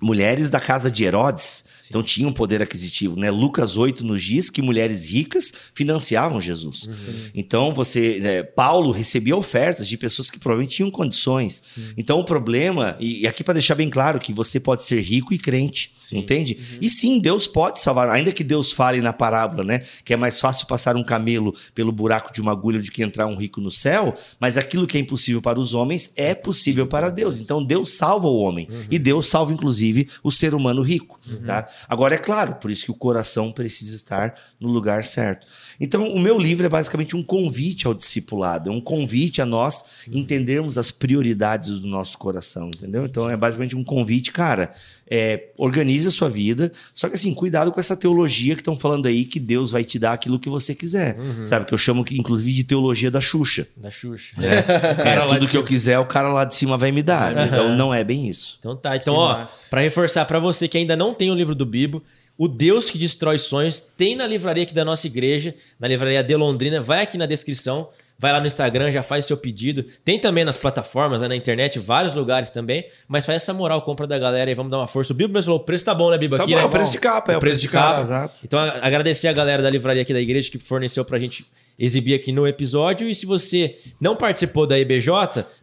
Mulheres da casa de Herodes. Então tinham poder aquisitivo, né? Lucas 8 nos diz que mulheres ricas financiavam Jesus. Então você, é, Paulo recebia ofertas de pessoas que provavelmente tinham condições. Então o problema, e, e aqui para deixar bem claro que você pode ser rico e crente, entende? E sim, Deus pode salvar, ainda que Deus fale na parábola, né? Que é mais fácil passar um camelo pelo buraco de uma agulha do que entrar um rico no céu, mas aquilo que é impossível para os homens é possível para Deus. Então Deus salva o homem e Deus salva inclusive o ser humano rico, tá? Agora é claro, por isso que o coração precisa estar no lugar certo. Então o meu livro é basicamente um convite ao discipulado, é um convite a nós entendermos as prioridades do nosso coração, entendeu? Então é basicamente um convite, cara, é, organize a sua vida, só que assim, cuidado com essa teologia que estão falando aí que Deus vai te dar aquilo que você quiser, sabe? Que eu chamo que, inclusive de teologia da Xuxa. Da Xuxa. É, lá tudo que eu quiser, o cara lá de cima vai me dar. Então não é bem isso. Então tá, então Que ó, pra reforçar pra você que ainda não tem o livro do Bibo, o Deus que destrói sonhos tem na livraria aqui da nossa igreja, na livraria de Londrina, vai aqui na descrição, vai lá no Instagram, já faz seu pedido. Tem também nas plataformas, né, na internet, vários lugares também, mas faz essa moral, compra da galera e vamos dar uma força. O Bibo mesmo falou, o preço tá bom, né, Bibo? Tá aqui, bom, né? é o preço de capa, é o preço de capa, exato. Então, a- agradecer a galera da livraria aqui da igreja que forneceu pra gente exibir aqui no episódio. E se você não participou da EBJ,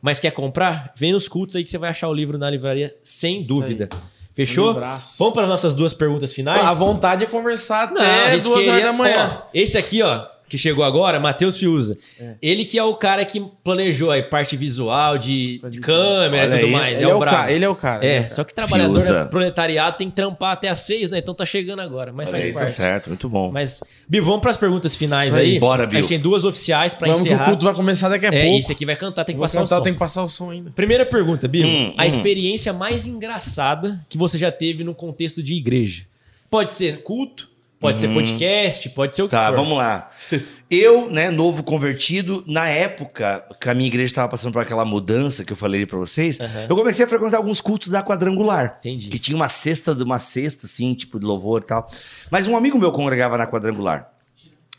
mas quer comprar, vem nos cultos aí que você vai achar o livro na livraria sem dúvida. Fechou? Um. Vamos para as nossas duas perguntas finais? A vontade é conversar Não, a até gente duas horas queria- da manhã. Ó, esse aqui, ó, que chegou agora, Matheus Fiuza. Ele que é o cara que planejou aí parte visual, de, de câmera e Olha tudo aí. mais. Ele é, é o o brabo. ca- ele é o cara, ele é É, o cara. só que trabalhador, Fiuza. né, proletariado, tem que trampar até às seis, né? Então tá chegando agora, mas faz Aí, tá parte. certo, muito bom. Mas, Bill, vamos para as perguntas finais Isso aí. aí. Bora, A Bill. gente tem duas oficiais para Vamos que encerrar. o culto vai começar daqui a É, pouco. esse aqui vai cantar, tem que Vou passar o cantar, som. tem que passar o som ainda. Primeira pergunta, Bill. Hum, a hum. experiência mais engraçada que você já teve no contexto de igreja. Pode ser culto, pode ser podcast, pode ser o que Tá, for. vamos lá. Eu, né, novo convertido, na época que a minha igreja estava passando por aquela mudança que eu falei pra vocês, eu comecei a frequentar alguns cultos da quadrangular. Entendi. Que tinha uma cesta, uma cesta, assim, tipo, de louvor e tal. Mas um amigo meu congregava na quadrangular.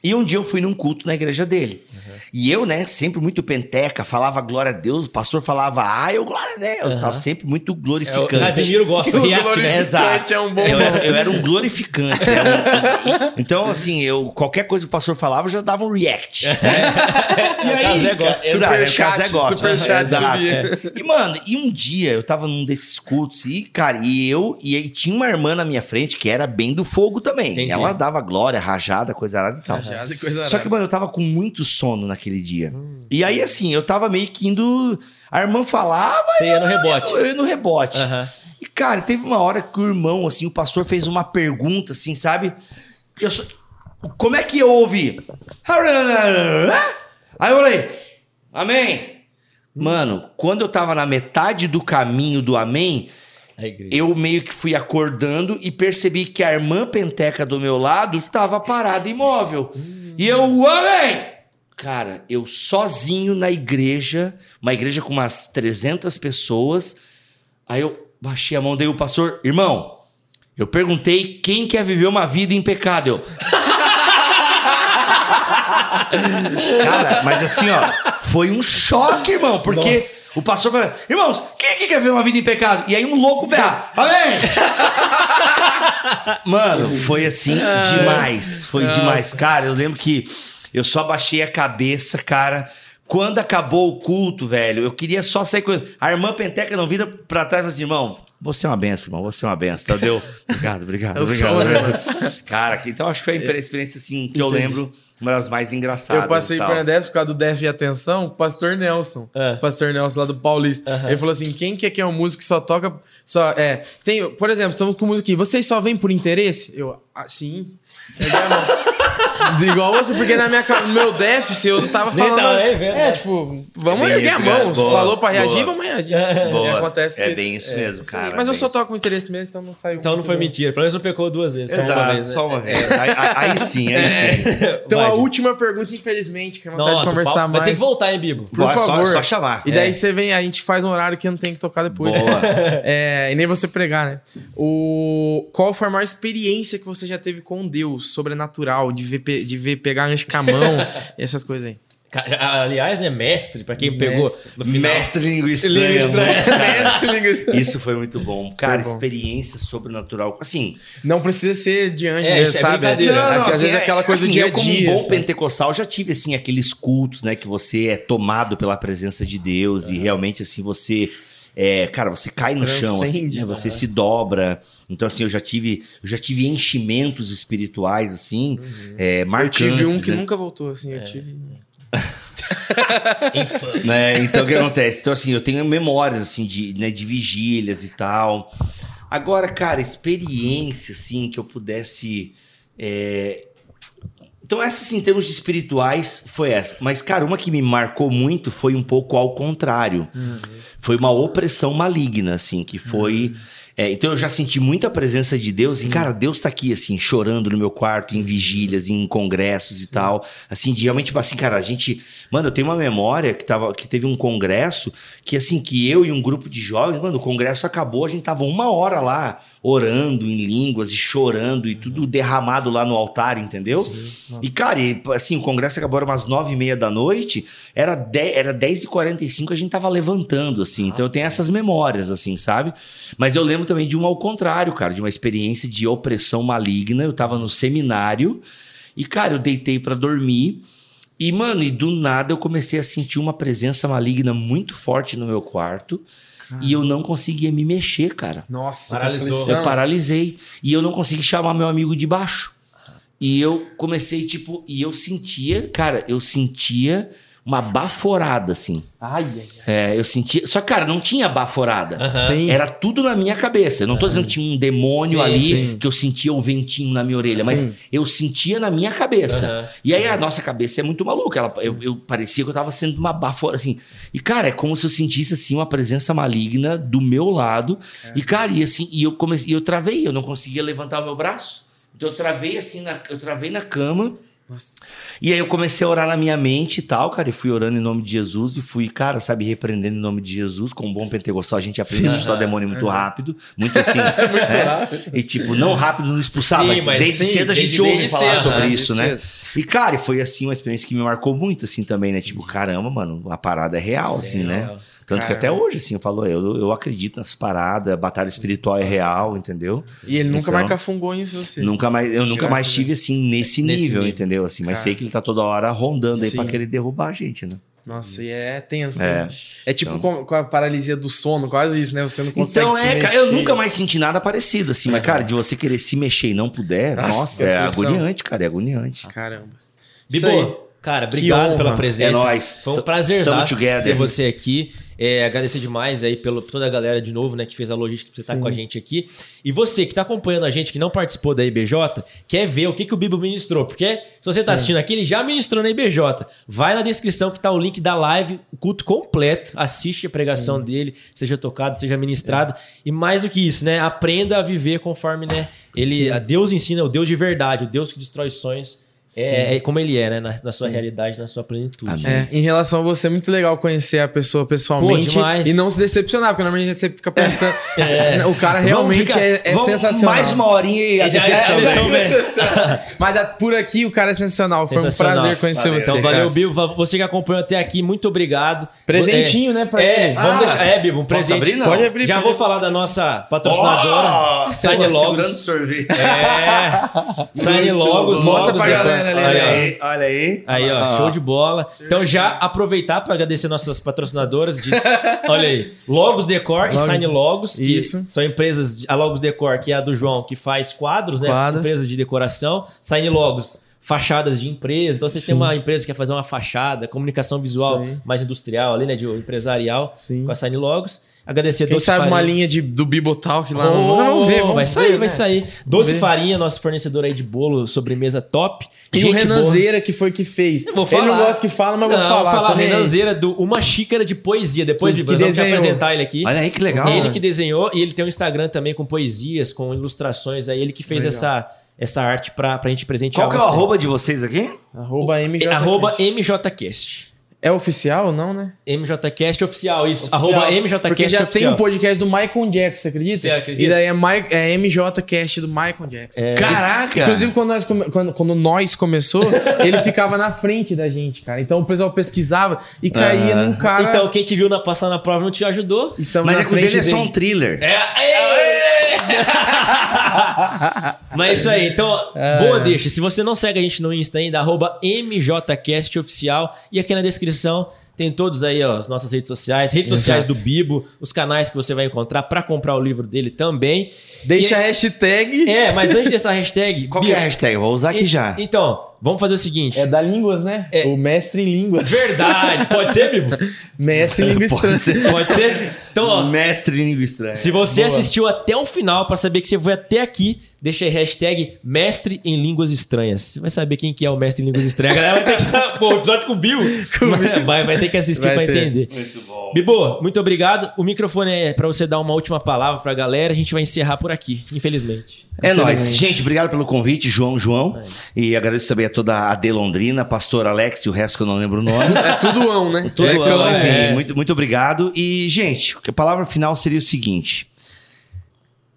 E um dia eu fui num culto na igreja dele. E eu, né, sempre muito penteca, falava glória a Deus, o pastor falava, ah, eu glória a Deus, Uhum. tava sempre muito É, o glorificante. Casimiro gosta do O react, né? glorificante Exato. é um bom eu, eu era um glorificante. né? Um- então, assim, eu qualquer coisa que o pastor falava, eu já dava um react. né? É, o Casé gosta. Exato, Super é, chat, Casé gosta. super chat Exato, é. E, mano, e um dia eu tava num desses cultos e, cara, e eu, e aí tinha uma irmã na minha frente que era bem do fogo também. Entendi. Ela dava glória, rajada, coisa arada e tal. E coisa Só que, mano, eu tava com muito sono naquele dia. E aí, assim, eu tava meio que indo. A irmã falava, Você ia no rebote. eu ia no rebote. Aham. E, cara, teve uma hora que o irmão, assim, o pastor fez uma pergunta, assim, sabe? Eu só... Como é que eu ouvi? Aí eu falei, amém. Mano, quando eu tava na metade do caminho do amém. Eu meio que fui acordando e percebi que a irmã penteca do meu lado tava parada imóvel. E eu, amém! Cara, eu sozinho na igreja, uma igreja com umas 300 pessoas. Aí eu baixei a mão, dei o pastor, irmão, eu perguntei quem quer viver uma vida em pecado. Eu, Cara, mas assim, ó, foi um choque, irmão, porque Nossa. o pastor falou: irmãos, quem aqui quer ver uma vida em pecado? E aí um louco berra, amém! Mano, foi assim demais, foi demais. Cara, eu lembro que eu só baixei a cabeça, cara. Quando acabou o culto, velho, eu queria só sair com ele. A irmã Penteca não vira pra trás e fala assim, irmão, você é uma benção, irmão, você é uma benção. Tá? Deu, obrigado, obrigado, Eu obrigado. sou, né? Cara, que- então acho que foi a experiência assim que eu lembro, uma das mais engraçadas. Eu passei por dessa por causa do Def e Atenção, o pastor Nelson. É. O pastor Nelson lá do Paulista. Ele falou assim: quem quer que é um músico que só toca. Só, é, tem, por exemplo, estamos com música aqui. Vocês só vêm por interesse? Eu, ah, mão. Igual você, porque na minha, no meu déficit eu não tava falando. tava nem vendo, é, né? tipo, vamos É erguer a mão. cara. Boa, Falou pra reagir, boa. vamos reagir. Boa. É, acontece É isso. bem isso mesmo, sim. cara, Mas eu só toco com interesse mesmo, então não saiu. Então não foi mentira. Pelo menos não pecou duas vezes. Só uma Exato, vez. né? só uma vez. Aí, aí- aí sim, aí sim. Então Vai, a última pergunta, infelizmente, que é vontade Nossa, de conversar mais. Vai ter que voltar, hein, Bibo? Por Bora, só- favor. Só, chamar. E daí É. você vem, a gente faz um horário que não tem que tocar depois. Boa. É, e nem você pregar, né? O, qual foi a maior experiência que você já teve com Deus, sobrenatural, de ver, de ver pegar anjo com a mão, essas coisas aí? Aliás, né, mestre, pra quem pegou no final. Mestre língua Língua estranha. Mestre, Isso foi muito bom. Cara, bom. experiência sobrenatural. Assim, não precisa ser de anjo, É, isso é sabe? Às Não, não, vezes assim, é aquela coisa assim, do dia a eu como dia. um bom sabe? pentecostal já tive assim aqueles cultos, né, que você é tomado pela presença de Deus e realmente assim você é, cara, você cai no chão, assim, né, você se dobra. Então assim, eu já tive, eu já tive enchimentos espirituais assim, é, Eu marcantes. tive um que né? nunca voltou, assim, eu tive... Infame. né? Então o que acontece? Então, assim, eu tenho memórias assim de, né, de vigílias e tal. Agora, cara, experiência, assim, que eu pudesse. é, Então, essa, assim, em termos espirituais, foi essa. Mas, cara, uma que me marcou muito foi um pouco ao contrário. Foi uma opressão maligna, assim, que foi. É, então eu já senti muita presença de Deus e, cara, Deus tá aqui, assim, chorando no meu quarto, em vigílias, em congressos e tal. Assim, de realmente, tipo assim, cara, a gente. Mano, eu tenho uma memória que, tava, que teve um congresso que, assim, que eu e um grupo de jovens, mano, o congresso acabou, a gente tava uma hora lá orando em línguas e chorando e tudo derramado lá no altar, entendeu? E, cara, e, assim, o congresso acabou era umas nove e meia da noite, era, de, era 10 e 45 a gente tava levantando, assim. Então eu tenho essas memórias, assim, sabe? Mas eu lembro também de uma ao contrário, cara, de uma experiência de opressão maligna. Eu tava no seminário e, cara, eu deitei pra dormir. E, mano, e do nada eu comecei a sentir uma presença maligna muito forte no meu quarto. E eu não conseguia me mexer, cara. Nossa, Paralisou. que Eu paralisei. E eu não consegui chamar meu amigo de baixo. E eu comecei, tipo, e eu sentia, cara, eu sentia uma baforada, assim. Ai, ai, ai. É, eu sentia. Só que, cara, não tinha baforada. Sim. Era tudo na minha cabeça. Eu não tô dizendo que tinha um demônio Sim, ali sim. que eu sentia o ventinho na minha orelha, mas Sim. eu sentia na minha cabeça. Aham. E aí a nossa cabeça é muito maluca. Ela, eu, eu parecia que eu tava sendo uma bafora, assim. E, cara, é como se eu sentisse, assim, uma presença maligna do meu lado. E, cara, e assim, e eu comecei, e eu travei, eu não conseguia levantar o meu braço. Então eu travei assim, na, eu travei na cama. Nossa. E aí eu comecei a orar na minha mente e tal, cara, e fui orando em nome de Jesus e fui, cara, sabe, repreendendo em nome de Jesus. Com um bom pentecostal a gente aprende a expulsar o demônio muito rápido, muito assim. né? E tipo, não rápido no expulsar, Sim, mas, mas desde sim, cedo a gente desde ouve falar cedo, sobre né? isso, né? cedo. E cara, e foi assim uma experiência que me marcou muito assim também, né? Tipo, caramba, mano, a parada é real, assim, né? Tanto que até Caramba. hoje, assim, eu falo, eu, eu acredito nessas paradas, a batalha espiritual é real, entendeu? E ele nunca Então, mais cafungou em você. Nunca mais, eu nunca mais tive assim nesse, Nesse nível, nível. entendeu? Assim, mas Cara. sei que ele tá toda hora rondando aí Sim. pra querer derrubar a gente, né? Nossa, e é tenso. É. né? É tipo Então. com, com a paralisia do sono, quase isso, né? Você não consegue Então se é, mexer. cara, eu nunca mais senti nada parecido, assim, mas, cara, de você querer se mexer e não puder, Nossa, nossa, é agoniante, cara, é agoniante. Caramba. Aí. Bibo, cara, obrigado pela presença. É nóis. Foi um prazer ter você aqui. É, agradecer demais aí pela toda a galera de novo, né, que fez a logística você estar Sim. com a gente aqui. E você que tá acompanhando a gente, que não participou da IBJ, quer ver o que, que o Bibo ministrou. Porque se você tá assistindo aqui, ele já ministrou na IBJ. Vai na descrição que tá o link da live, o culto completo. Assiste a pregação dele, seja tocado, seja ministrado. E mais do que isso, né? Aprenda a viver conforme, né? Ele, Sim. a Deus ensina, o Deus de verdade, o Deus que destrói sonhos. É, é como ele é, né? Na, na sua realidade, na sua plenitude. É, em relação a você, é muito legal conhecer a pessoa pessoalmente Pô, demais. e não se decepcionar, porque normalmente você fica pensando. É. O cara Vamos realmente ficar- é, é vamos sensacional. Mais uma horinha e a É, decepção é, É sensacional. Mas a- por aqui o cara é sensacional. Foi um Sensacional. prazer conhecer Valeu. você. Então, valeu. Bibo. Você que acompanhou até aqui, muito obrigado. Presentinho, né, pra é, ele. Vamos Ah, deixar. É, Bibo, um presente. abrir? Pode abrir. Já vou falar da nossa patrocinadora, Oh, Sign Logos. sorvete. É, Sign Logos. Mostra pra galera Olha ó. aí, olha aí. Aí, ó, Ah. show de bola. Então, já aproveitar para agradecer nossas patrocinadoras de. olha aí, Logos Decor e Logos- Sign Logos. que Isso. São empresas. de- A Logos Decor, que é a do João, que faz quadros, né? Quadros. Empresas de decoração. Sign Logos. Fachadas de empresa. Então, você Sim. tem uma empresa que quer fazer uma fachada, comunicação visual mais industrial ali, né? De empresarial Sim. com a Sign Logos. Agradecer a Quem Doce sabe uma Farinha. linha de, do Bibotalk lá Oh, no. Vamos ver, vamos vai ver, sair, né? vai sair. Doce ver. Farinha, nosso fornecedor aí de bolo, sobremesa top. E o Gente Renan boa. Zeira, que foi que fez. Eu vou Ele não falar. gosta que fala, mas eu vou Não, falar. falar nem aí. Renanzeira do Uma Xícara de Poesia. Depois, Que vamos desenhou. apresentar ele aqui. Olha aí que legal. ele né? que desenhou e ele tem um Instagram também com poesias, com ilustrações aí. Ele que fez Legal. essa, essa arte pra, pra gente presentear Qual que é o arroba de vocês aqui? Arroba. É, Arroba MJCast. É oficial ou não, né? MJCast oficial, isso. Oficial. Arroba MJCast Porque já tem oficial. um podcast do Michael Jackson, você acredita? Você acredita? E daí é, Mi- é MJCast do Michael Jackson. É. Caraca! Inclusive, quando nós, quando, quando nós começou, ele ficava na frente da gente, cara. Então o pessoal pesquisava e caía Ah. num cara. Então, quem te viu na, passar na prova não te ajudou? estamos Mas na é que o dele é só um thriller. É. Mas é isso aí. Então, boa deixa. Se você não segue a gente no Insta ainda, arroba MJCastOficial. E aqui na descrição tem todos aí, ó, as nossas redes sociais, redes Exato. sociais do Bibo, os canais que você vai encontrar pra comprar o livro dele também. Deixa E- a hashtag. É, mas antes dessa hashtag. Qual que Bibo, é a hashtag? Vou usar aqui e- já. Então, vamos fazer o seguinte. É da línguas, né? É. O mestre em línguas. Verdade, pode ser, Bibo? Mestre em língua Pode estranha. ser. Pode ser? Então, ó, Mestre em língua estranha. Se você Boa. assistiu até o final pra saber que você foi até aqui, deixa aí hashtag Mestre em Línguas Estranhas. Você vai saber quem que é o Mestre em Línguas Estranhas. A galera vai ter que... Pô, episódio com o Bill. Vai, vai ter que assistir ter. entender. Muito bom. Bibo, muito obrigado. O microfone é pra você dar uma última palavra pra galera. A gente vai encerrar por aqui, infelizmente. É nóis. Gente, obrigado pelo convite, João João. E agradeço também a toda a De Londrina, pastor Alex e o resto que eu não lembro o nome. É tudo ão, né? Tudo é, enfim, é. muito, muito obrigado. E, gente, a palavra final seria o seguinte: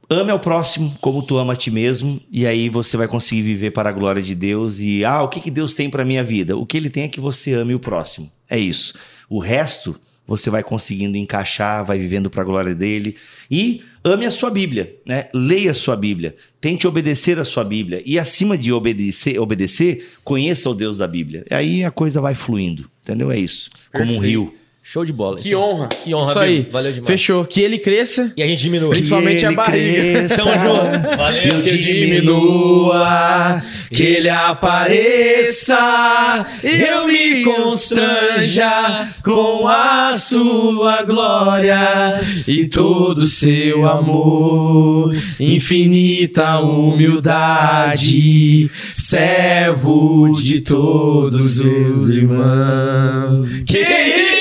ame ao próximo como tu ama a ti mesmo, e aí você vai conseguir viver para a glória de Deus. E, ah, o que, que Deus tem para minha vida? O que ele tem é que você ame o próximo. É isso. O resto você vai conseguindo encaixar, vai vivendo para a glória dele. E ame a sua Bíblia, né? Leia a sua Bíblia, tente obedecer a sua Bíblia. E acima de obedecer, obedecer conheça o Deus da Bíblia. E aí a coisa vai fluindo, entendeu? É isso. Como um Perfeito. rio. Show de bola. Que honra. Que honra, Isso aí. Valeu demais. Fechou. Que ele cresça. E a gente diminui. Principalmente a barriga. cresça, Tamo junto. Valeu. eu Que eu diminua, que ele apareça, eu me constranja com a sua glória e todo o seu amor, infinita humildade, servo de todos os irmãos. Que